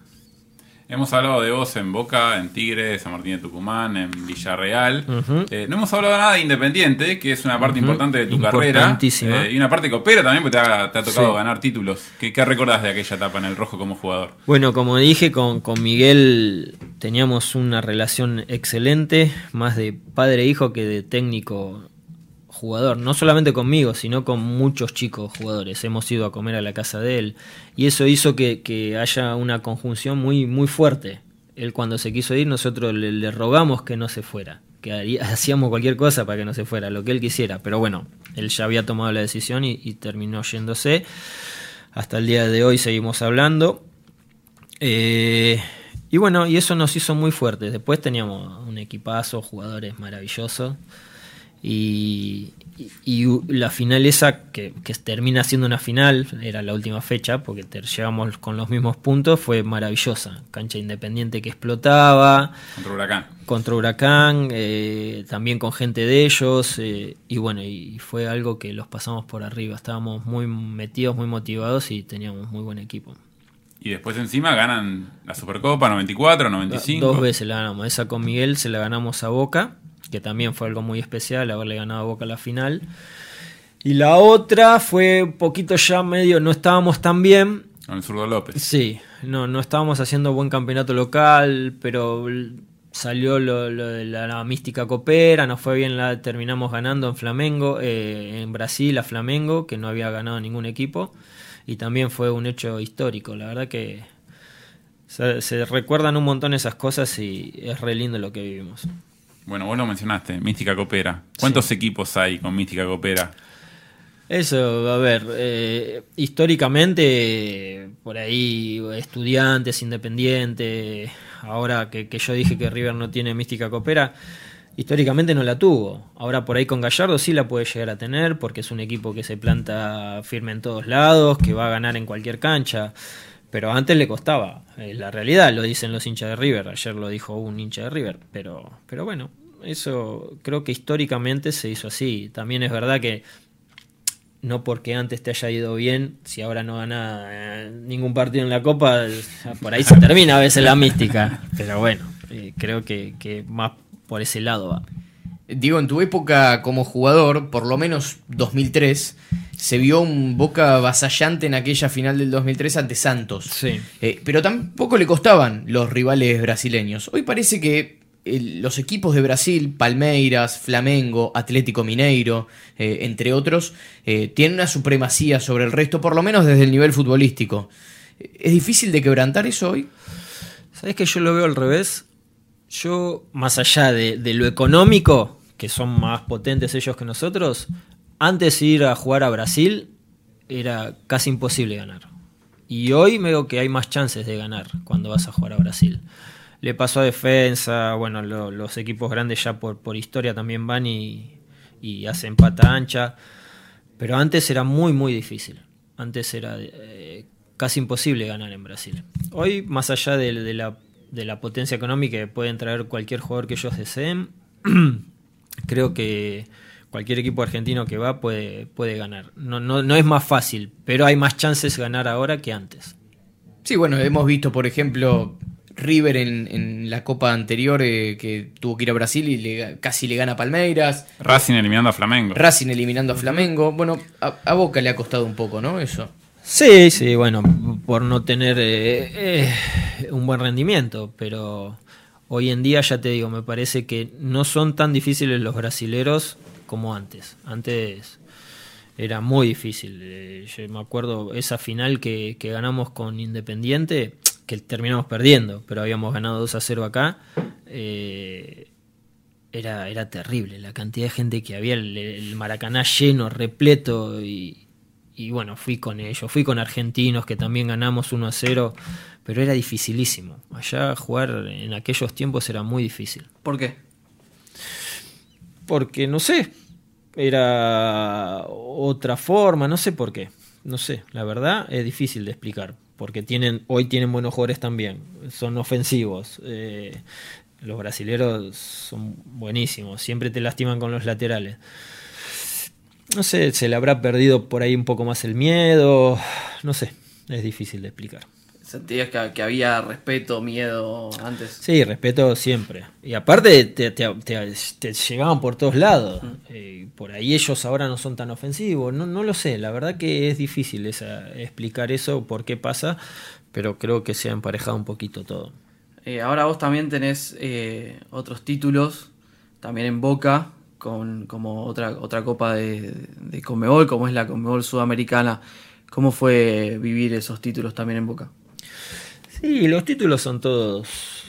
Hemos hablado de vos en Boca, en Tigre, San Martín de Tucumán, en Villarreal. Eh, no hemos hablado nada de Independiente, que es una parte importante de tu carrera. Eh, y una parte que opera también, porque te ha, te ha tocado Sí. ganar títulos. ¿Qué, ¿Qué recordás de aquella etapa en el rojo como jugador? Bueno, como dije, con, con Miguel teníamos una relación excelente, más de padre e hijo que de técnico jugador. No solamente conmigo, sino con muchos chicos jugadores. Hemos ido a comer a la casa de él. Y eso hizo que, haya una conjunción muy, muy fuerte. Él cuando se quiso ir, nosotros le, rogamos que no se fuera. Que [LAUGHS] hacíamos cualquier cosa para que no se fuera, lo que él quisiera. Pero bueno, él ya había tomado la decisión y, y terminó yéndose. Hasta el día de hoy seguimos hablando. Eh, y bueno, y eso nos hizo muy fuertes. Después teníamos un equipazo, jugadores maravillosos. Y, y- la final esa, que, que termina siendo una final, era la última fecha, porque te- llegamos con los mismos puntos, fue maravillosa. Cancha independiente que explotaba, Contra Huracán. contra Huracán, eh, también con gente de ellos, eh, y bueno, y fue algo que los pasamos por arriba. Estábamos muy metidos, muy motivados y teníamos muy buen equipo. Y después encima ganan la Supercopa 94, 95. Dos veces la ganamos. Esa con Miguel se la ganamos a Boca, que también fue algo muy especial haberle ganado a Boca la final. Y la otra fue un poquito ya medio, no estábamos tan bien. Con el zurdo López. Sí, no, no estábamos haciendo buen campeonato local, pero salió lo, lo de la, la mística copera, nos fue bien, la terminamos ganando en Flamengo, eh, en Brasil a Flamengo, que no había ganado ningún equipo, y también fue un hecho histórico, la verdad que se, se recuerdan un montón esas cosas y es re lindo lo que vivimos. Bueno, vos lo mencionaste, Mística Copera. ¿Cuántos equipos hay con Mística Copera? Eso, a ver, eh, históricamente, por ahí, estudiantes, independientes, ahora que, que yo dije que River no tiene mística copera, históricamente no la tuvo. Ahora por ahí con Gallardo sí la puede llegar a tener porque es un equipo que se planta firme en todos lados, que va a ganar en cualquier cancha. Pero antes le costaba. Es la realidad, lo dicen los hinchas de River. Ayer lo dijo un hincha de River. Pero, pero bueno, eso creo que históricamente se hizo así. También es verdad que no porque antes te haya ido bien, si ahora no gana eh, ningún partido en la Copa, por ahí se termina a veces la mística. Pero bueno, eh, creo que, que más por ese lado va. Digo, en tu época como jugador, por lo menos 2003, se vio un Boca vasallante en aquella final del 2003 ante Santos. Sí. Eh, pero tampoco le costaban los rivales brasileños. Hoy parece que eh, los equipos de Brasil, Palmeiras, Flamengo, Atlético Mineiro, eh, entre otros, tienen una supremacía sobre el resto, por lo menos desde el nivel futbolístico. ¿Es difícil de quebrantar eso hoy? ¿Sabes que yo lo veo al revés? Yo, más allá de, de lo económico, que son más potentes ellos que nosotros, antes de ir a jugar a Brasil era casi imposible ganar. Y hoy veo que hay más chances de ganar cuando vas a jugar a Brasil. Le pasó a defensa, bueno, lo- los equipos grandes ya por, historia también van y, hacen pata ancha. Pero antes era muy, muy difícil. Antes era eh, casi imposible ganar en Brasil. Hoy, más allá de la, de la potencia económica que pueden traer cualquier jugador que ellos deseen, [CLEARS THROAT] creo que cualquier equipo argentino que va puede, puede ganar. No, no, no es más fácil, pero hay más chances de ganar ahora que antes. Sí, bueno, hemos visto, por ejemplo, River en, en la Copa anterior eh, que tuvo que ir a Brasil y le- casi le gana a Palmeiras. Racing eliminando a Flamengo. Racing eliminando a Flamengo. Bueno, a, a Boca le ha costado un poco, ¿no? Eso. Sí, sí, bueno, por no tener eh, eh, un buen rendimiento, pero hoy en día ya te digo, me parece que no son tan difíciles los brasileros como antes. Antes era muy difícil. eh, yo me acuerdo esa final que, que ganamos con Independiente, que terminamos perdiendo, pero habíamos ganado 2 a 0 acá. eh, era, era terrible la cantidad de gente que había, el, el Maracaná lleno, repleto y, y bueno, fui con ellos, fui con argentinos que también ganamos 1 a 0, pero era dificilísimo. Allá jugar en aquellos tiempos era muy difícil. ¿Por qué? Porque no sé, era otra forma, no sé por qué. No sé, la verdad es difícil de explicar. Porque tienen, hoy tienen buenos jugadores también, son ofensivos. eh, los brasileros son buenísimos, siempre te lastiman con los laterales. No sé, se le habrá perdido por ahí un poco más el miedo. No sé, es difícil de explicar. ¿Sentías que, que había respeto, miedo antes? Sí, respeto siempre. Y aparte te, te- te- te llegaban por todos lados. Eh, por ahí ellos ahora no son tan ofensivos. No, no lo sé, la verdad que es difícil esa- explicar eso, por qué pasa, pero creo que se ha emparejado un poquito todo. Eh, ahora vos también tenés eh, otros títulos, también en Boca, con como otra, otra copa de, de Conmebol, como es la Conmebol Sudamericana. ¿Cómo fue vivir esos títulos también en Boca? Sí, los títulos son todos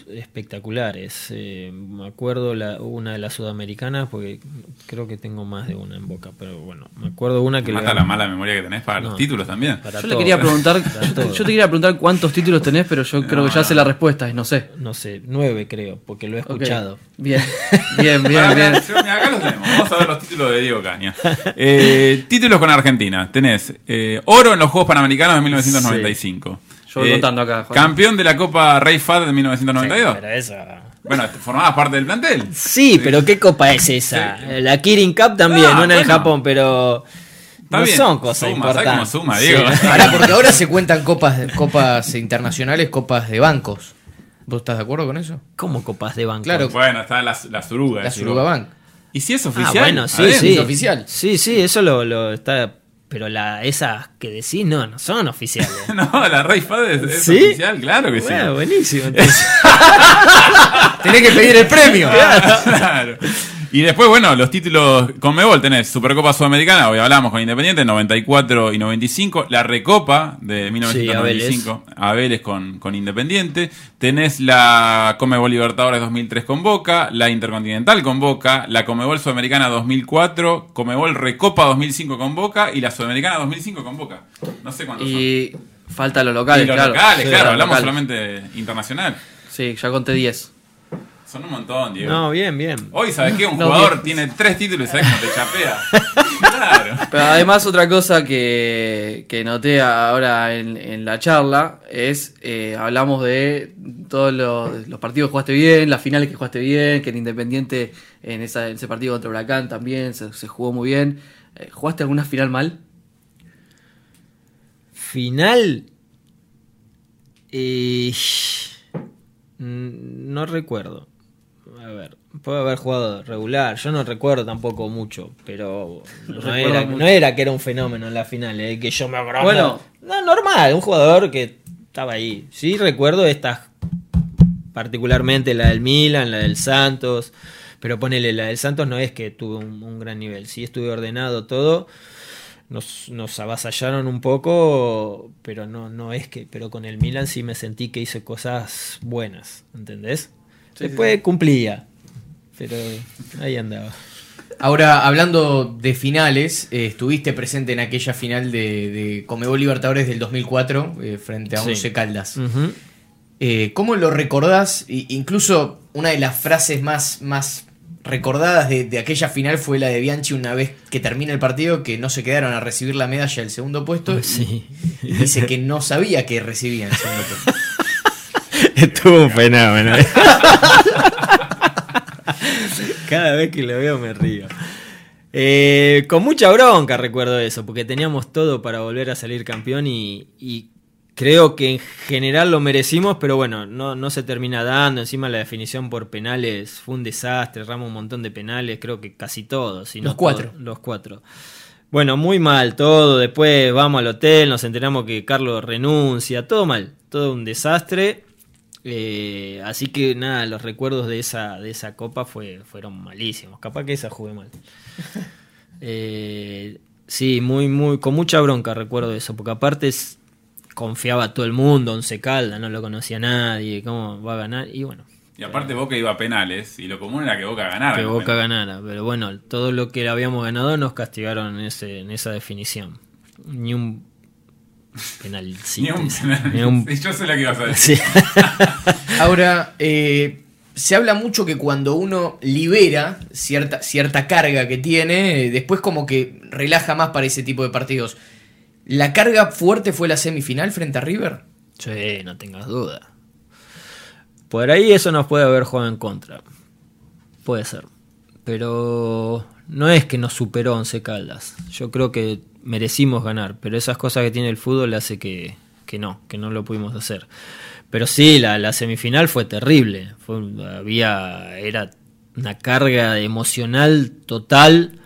espectaculares. Eh, me acuerdo la, una de las sudamericanas, porque creo que tengo más de una en boca, pero bueno, me acuerdo una que... le Mata ganó- la mala memoria que tenés para No. los títulos también. para Yo le todo. quería preguntar, [LAUGHS] Para yo te, todo. yo te quería preguntar cuántos títulos tenés, pero yo creo que ya No. sé la respuesta y no sé. No sé, nueve creo, porque lo he escuchado. Bien, bien, [LAUGHS] bien, bien. pará, mira, acá los tenemos. Vamos a ver los títulos de Diego Caña. Eh, títulos con Argentina. Tenés eh, oro en los Juegos Panamericanos de 1995. Yo voy Eh, contando acá, Juan. Campeón de la Copa Rey Fad de 1992. Pero esa... Bueno, formabas parte del plantel. Sí, pero ¿qué copa es esa? Sí. La Kirin Cup también, Ah, una en bueno. Japón, pero Está no bien. son cosas Suma, ¿sabes importantes. cómo suma. Diego? [LAUGHS] Pará, porque ahora se cuentan copas, copas internacionales, copas de bancos. ¿Vos estás de acuerdo con eso? ¿Cómo copas de banco? Claro. Bueno, está la, la Suruga. La Suruga. Bank. ¿Y si es Ah, oficial? bueno, sí, sí. es oficial. Sí, sí, eso lo, lo está. Pero la, esas que decís no, no son oficiales. [LAUGHS] No, la Rey Fad es, oficial, claro que sí. Buenísimo. [LAUGHS] entonces. Tenés que pedir el premio. Claro. [LAUGHS] Y después, bueno, los títulos con Mebol tenés Supercopa Sudamericana, hoy hablamos con Independiente, 94 y 95, la Recopa de 1995, a Vélez con, con Independiente, tenés la Comebol Libertadores 2003 con Boca, la Intercontinental con Boca, la Comebol Sudamericana 2004, Comebol Recopa 2005 con Boca y la Sudamericana 2005 con Boca. No sé cuántos son. Y falta los locales, Y los claro. locales, Sí, claro, hablamos locales. solamente internacional. Sí, ya conté 10. Son un montón, Diego. No, bien, bien. Hoy, ¿sabes qué? Un No, jugador bien. tiene tres títulos y ¿sabes cómo te chapea? [LAUGHS] claro. Pero además otra cosa que, que noté ahora en, en la charla es, eh, hablamos de todos los, los partidos que jugaste bien, las finales que jugaste bien, que en Independiente en, esa- en ese partido contra Huracán también se, se jugó muy bien. Eh, ¿Jugaste alguna final mal? Final. eh, mm, no recuerdo. A ver, puedo haber jugado regular. Yo no recuerdo tampoco mucho, pero [LAUGHS] no, era, mucho. no era que era un fenómeno en la final, eh, que yo me acuerdo. Bueno. no, normal, un jugador que estaba ahí. Sí recuerdo estas, particularmente la del Milan, la del Santos. Pero ponele, la del Santos no es que tuvo un, un gran nivel. Sí estuve ordenado todo nos, nos avasallaron un poco, pero no, no es que, pero con el Milan sí me sentí que hice cosas buenas, ¿entendés? Sí, Después cumplía, pero ahí andaba. Ahora, hablando de finales, eh, estuviste presente en aquella final de, de Comebol Libertadores del 2004 eh, frente a Sí. Once Caldas. Eh, ¿Cómo lo recordás? Incluso una de las frases más, más recordadas de, de aquella final fue la de Bianchi una vez que termina el partido, que no se quedaron a recibir la medalla del segundo puesto. Sí. Y dice que no sabía que recibían el segundo puesto. [LAUGHS] [LAUGHS] Estuvo un fenómeno. [LAUGHS] Cada vez que lo veo me río. Eh, con mucha bronca recuerdo eso, porque teníamos todo para volver a salir campeón y, y creo que en general lo merecimos, pero bueno, no, no se termina dando. Encima la definición por penales fue un desastre, erramos un montón de penales, creo que casi todos. si no Los cuatro. todos, los cuatro. Bueno, muy mal todo. Después vamos al hotel, nos enteramos que Carlos renuncia, todo mal, todo un desastre. Eh, así que nada, los recuerdos de esa, de esa copa fue, fueron malísimos. Capaz que esa jugué mal. [LAUGHS] Eh, sí, muy, muy, con mucha bronca recuerdo eso, porque aparte es- confiaba todo el mundo, Once Calda, no lo conocía nadie, cómo va a ganar, y bueno, Y aparte Boca iba a penales y lo común era que Boca ganara. que Boca penales. ganara, pero bueno, todo lo que habíamos ganado nos castigaron en, ese, en esa definición. Ni un penalcito. [LAUGHS] Ni un penal. Ni un- Sí, Yo sé lo que ibas a decir. Sí. [LAUGHS] Ahora, eh, se habla mucho que cuando uno libera cierta, cierta carga que tiene, eh, después como que relaja más para ese tipo de partidos. ¿La carga fuerte fue la semifinal frente a River? Sí, no tengas duda. Por ahí eso nos puede haber jugado en contra. Puede ser. Pero no es que nos superó Once Caldas. Yo creo que merecimos ganar, pero esas cosas que tiene el fútbol hace que, que no, que no lo pudimos hacer. Pero sí, la, la semifinal fue terrible. Fue, había, era una carga emocional total.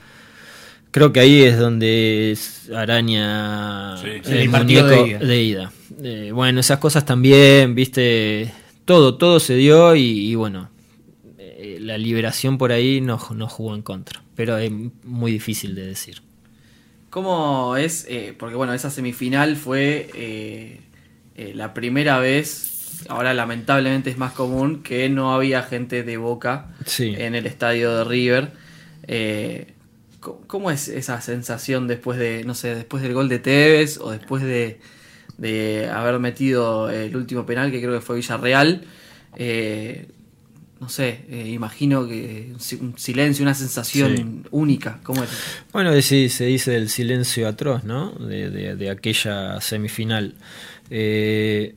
Creo que ahí es donde es araña Sí, el el partido de muñeco ida. de ida. Eh, bueno, esas cosas también, viste, todo, todo se dio y, y bueno, eh, la liberación por ahí nos, nos jugó en contra, pero es muy difícil de decir. ¿Cómo es? eh, porque bueno, esa semifinal fue eh, eh, la primera vez, ahora lamentablemente es más común, que no había gente de Boca Sí. en el estadio de River. ¿cómo, cómo es esa sensación después de, no sé, después del gol de Tevez o después de, de haber metido el último penal que creo que fue Villarreal? Eh, no sé, eh, imagino que un si- un silencio, una sensación única. ¿Cómo es? Bueno, sí, se dice el silencio atroz, ¿no? De, de- de aquella semifinal. Eh,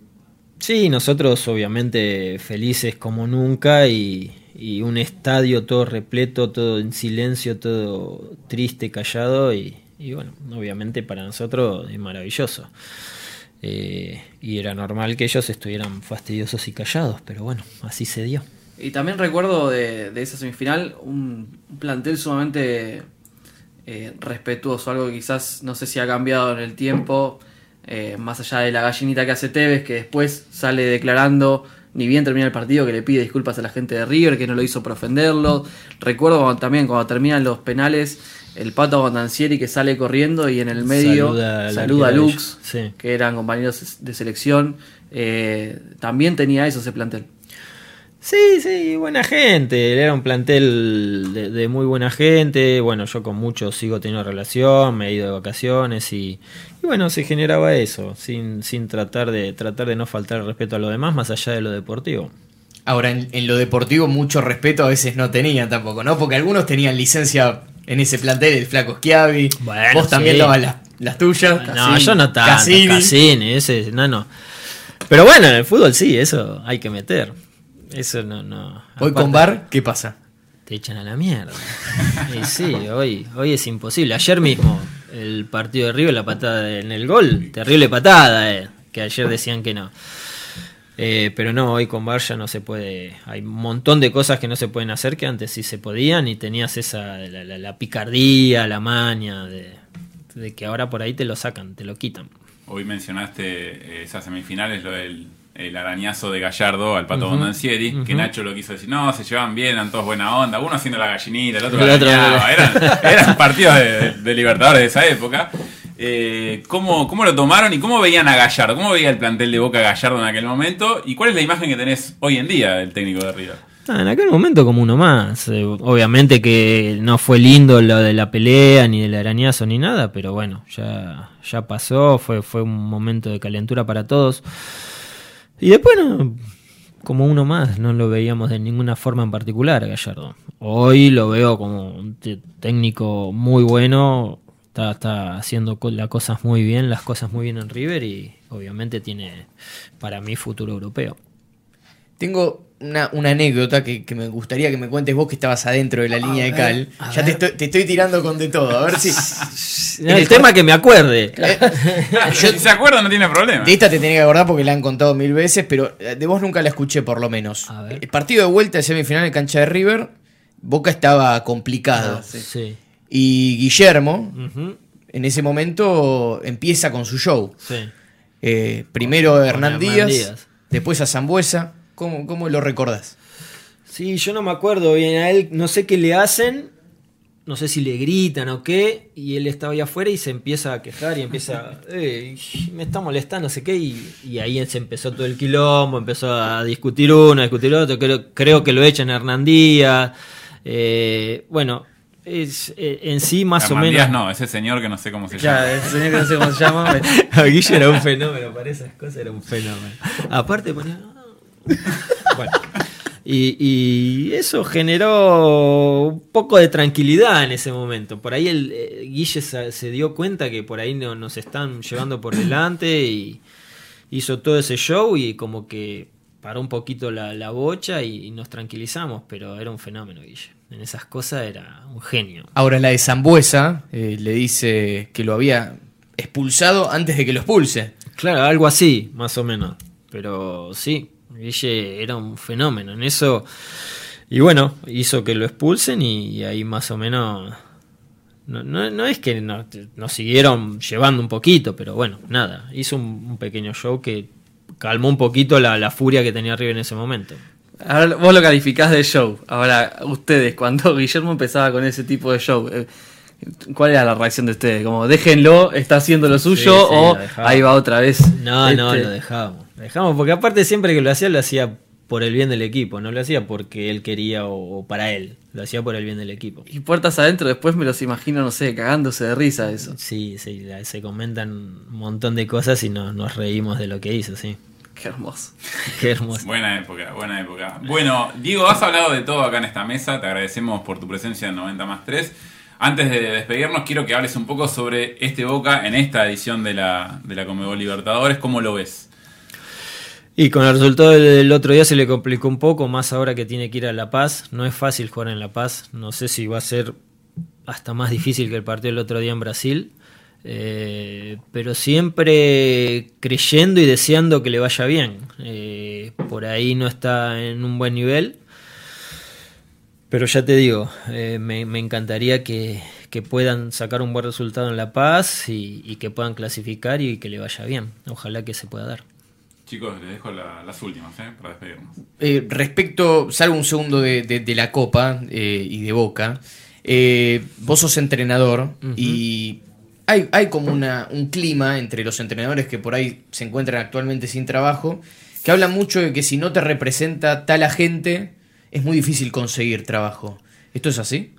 sí, nosotros obviamente felices como nunca y, y un estadio todo repleto, todo en silencio, todo triste, callado y, y bueno, obviamente para nosotros es maravilloso. Eh, y era normal que ellos estuvieran fastidiosos y callados, pero bueno, así se dio. Y también recuerdo de, de esa semifinal un, un plantel sumamente eh, respetuoso, algo que quizás no sé si ha cambiado en el tiempo, eh, más allá de la gallinita que hace Tevez, que después sale declarando, ni bien termina el partido, que le pide disculpas a la gente de River, que no lo hizo por ofenderlo. Recuerdo también cuando terminan los penales, el Pato Bondancieri que sale corriendo y en el medio Saluda al saluda a Lux, sí. que eran compañeros de selección. Eh, también tenía eso ese plantel. Sí, sí, buena gente. Era un plantel de, de muy buena gente. Bueno, yo con muchos sigo teniendo relación, me he ido de vacaciones y, y bueno, se generaba eso, sin, sin tratar de tratar de no faltar el respeto a lo demás, más allá de lo deportivo. Ahora, en, en lo deportivo, mucho respeto a veces no tenían tampoco, ¿no? Porque algunos tenían licencia en ese plantel, el Flaco Schiavi. Bueno, Vos también dabas las, las tuyas. No, Cassini, yo no tanto. Cassini. Cassini, ese, no, no. Pero bueno, en el fútbol sí, eso hay que meter. Eso no, no. Hoy con Bar, ¿qué pasa? Te echan a la mierda. Y sí, hoy, hoy es imposible. Ayer mismo, el partido de River, la patada en el gol, terrible patada, eh, que ayer decían que no. Eh, pero no, hoy con Bar ya no se puede. Hay un montón de cosas que no se pueden hacer que antes sí se podían y tenías esa la, la- la picardía, la maña de, de que ahora por ahí te lo sacan, te lo quitan. Hoy mencionaste eh, esas semifinales, lo del el arañazo de Gallardo al Pato Bondancieri, que Nacho lo quiso decir, no, se llevan bien, eran todos buena onda, uno haciendo la gallinita, el otro El la otro- eran, eran partidos de, de Libertadores de esa época. Eh, ¿cómo, ¿Cómo lo tomaron y cómo veían a Gallardo? ¿Cómo veía el plantel de Boca Gallardo en aquel momento? ¿Y cuál es la imagen que tenés hoy en día del técnico de River? Ah, en aquel momento como uno más. Eh, obviamente que no fue lindo lo de la pelea, ni del arañazo, ni nada, pero bueno, ya, ya pasó, fue, fue un momento de calentura para todos. Y después, como uno más, no lo veíamos de ninguna forma en particular a Gallardo. Hoy lo veo como un técnico muy bueno, está, haciendo las cosas muy bien, las cosas muy bien en River y obviamente tiene para mí futuro europeo. Tengo una, una anécdota que, que me gustaría que me cuentes vos que estabas adentro de la línea de cal. Ya te estoy, te estoy tirando con de todo. A ver si. [LAUGHS] El tema que me acuerde. [LAUGHS] [LAUGHS] si se acuerdan, no tiene problema. De esta te tenía que acordar porque la han contado mil veces, pero eh, de vos nunca la escuché por lo menos. A ver. El partido de vuelta de semifinal en cancha de River, Boca estaba complicado. Ah, sí. Sí. Y Guillermo, en ese momento, empieza con su show. Sí. Eh, primero a Hernán, Hernán Díaz, Díaz. después a Zambuesa. ¿Cómo, ¿Cómo lo recordás? Sí, yo no me acuerdo bien a él, no sé qué le hacen, no sé si le gritan o qué, y él estaba ahí afuera y se empieza a quejar y empieza, [LAUGHS] "Eh, me está molestando, no sé qué, y, y ahí se empezó todo el quilombo, empezó a discutir uno, a discutir otro, creo, creo que lo echan a Hernán Díaz, eh, bueno, es, eh, en sí más Hernán o menos... Díaz no, ese señor que no sé cómo se Ya, llama. el señor que no sé cómo se llama. [LAUGHS] A Guille era un fenómeno, para esas cosas era un fenómeno. Aparte ponía... [LAUGHS] Bueno. Y, y eso generó un poco de tranquilidad en ese momento. Por ahí el eh, Guille se, se dio cuenta que por ahí no, nos están llevando por delante y hizo todo ese show y como que paró un poquito la, la bocha y, y nos tranquilizamos, pero era un fenómeno Guille. En esas cosas era un genio. Ahora la de Zambuesa eh, le dice que lo había expulsado antes de que lo expulse. Claro, algo así, más o menos. Pero sí, Guille era un fenómeno en eso. Y bueno, hizo que lo expulsen y, ahí más o menos... No, no, no es que no- nos siguieron llevando un poquito, pero bueno, nada. Hizo un, un pequeño show que calmó un poquito la, la furia que tenía arriba en ese momento. Ahora vos lo calificás de show. Ahora, ustedes, cuando [LAUGHS] Guillermo empezaba con ese tipo de show, eh, ¿cuál era la reacción de ustedes? Como, déjenlo, está haciendo lo suyo, Sí, sí, o ahí va otra vez. No, no, Este, lo dejamos. Dejamos porque aparte siempre que lo hacía, lo hacía por el bien del equipo. No lo hacía porque él quería o, o para él. Lo hacía por el bien del equipo. Y puertas adentro, después me los imagino, no sé, cagándose de risa eso. Sí, sí, la- se comentan un montón de cosas y nos, nos reímos de lo que hizo, sí. Qué hermoso. [LAUGHS] Qué hermoso. Buena época, buena época. Bueno, Diego, has hablado de todo acá en esta mesa. Te agradecemos por tu presencia en 90 más 3. Antes de despedirnos, quiero que hables un poco sobre este Boca en esta edición de la, de la Comebol Libertadores. ¿Cómo lo ves? Y con el resultado del otro día se le complicó un poco, más ahora que tiene que ir a La Paz. No es fácil jugar en La Paz. No sé si va a ser hasta más difícil que el partido del otro día en Brasil. Eh, pero siempre creyendo y deseando que le vaya bien. Eh, por ahí no está en un buen nivel. Pero ya te digo, eh, me, encantaría que, puedan sacar un buen resultado en La Paz y que puedan clasificar y que le vaya bien. Ojalá que se pueda dar. Chicos, les dejo la- las últimas ¿eh? para despedirnos. Eh, respecto, salgo un segundo de, de- de la Copa eh, y de Boca. Eh, vos sos entrenador y hay, hay como una, un clima entre los entrenadores que por ahí se encuentran actualmente sin trabajo, que habla mucho de que si no te representa tal agente, es muy difícil conseguir trabajo. ¿Esto es así?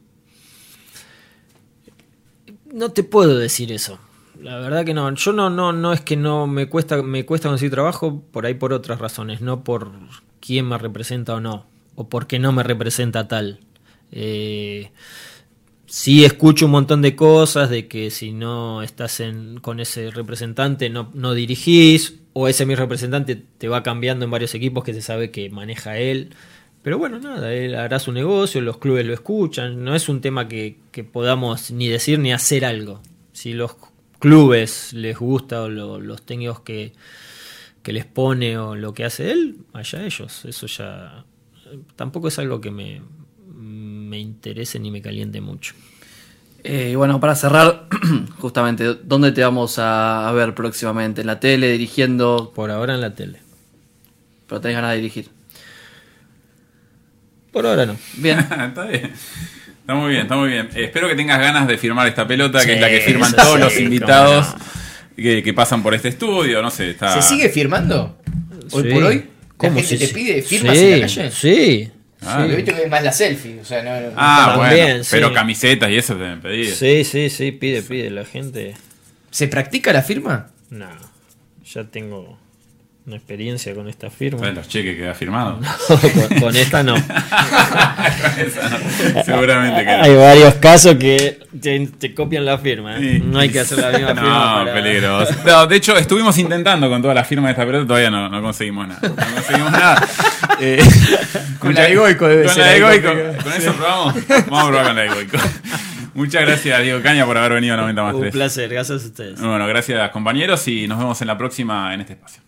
No te puedo decir eso. La verdad que no. Yo no, no, no es que no me cuesta, me cuesta conseguir trabajo por ahí por otras razones, no por quién me representa o no, o por qué no me representa tal. Eh, sí escucho un montón de cosas de que si no estás en, con ese representante no, no dirigís, o ese mi representante te va cambiando en varios equipos que se sabe que maneja él. Pero bueno, nada, él hará su negocio, los clubes lo escuchan, no es un tema que, que podamos ni decir ni hacer algo. Si los clubes les gusta o lo- los técnicos que, que les pone o lo que hace él, allá ellos. Eso ya tampoco es algo que me, me interese ni me caliente mucho. Eh, y bueno, para cerrar, [CLEARS THROAT] justamente, ¿dónde te vamos a, a ver próximamente? ¿En la tele, dirigiendo? Por ahora en la tele. Pero tenés ganas de dirigir. Por ahora no. Bien. [LAUGHS] está bien. Está muy bien, está muy bien. Eh, espero que tengas ganas de firmar esta pelota, que Sí, es la que firman todos sí, los invitados no. que, que pasan por este estudio. No sé, está. ¿Se sigue firmando? ¿Hoy Sí. por hoy? ¿La ¿Cómo gente sí, te sí? pide firmas sí, en la calle? Sí. Ah, viste que es más la selfie. O sea, no, no- Ah, no- bueno. Sí. Pero camisetas y eso te deben pedir. Sí, sí, sí, pide, pide. La gente. ¿Se practica la firma? No. Ya tengo una experiencia con esta firma. ¿Sabes los cheques que ha firmado? [LAUGHS] con, con esta [LAUGHS] no. Seguramente que no. Hay varios casos que te, te copian la firma. ¿eh? Sí. No hay que hacer la misma firma. No, para- peligroso. No, de hecho, estuvimos intentando con toda la firma de esta pelota, todavía no, no conseguimos nada. No conseguimos nada. [LAUGHS] Eh, Con la de Goico debe con ser la de Goico. ¿Con eso probamos? Vamos a probar con la de Goico. Muchas gracias, Diego Caña, por haber venido a 90 más Un 3. placer, gracias a ustedes. Bueno, gracias compañeros y nos vemos en la próxima en este espacio.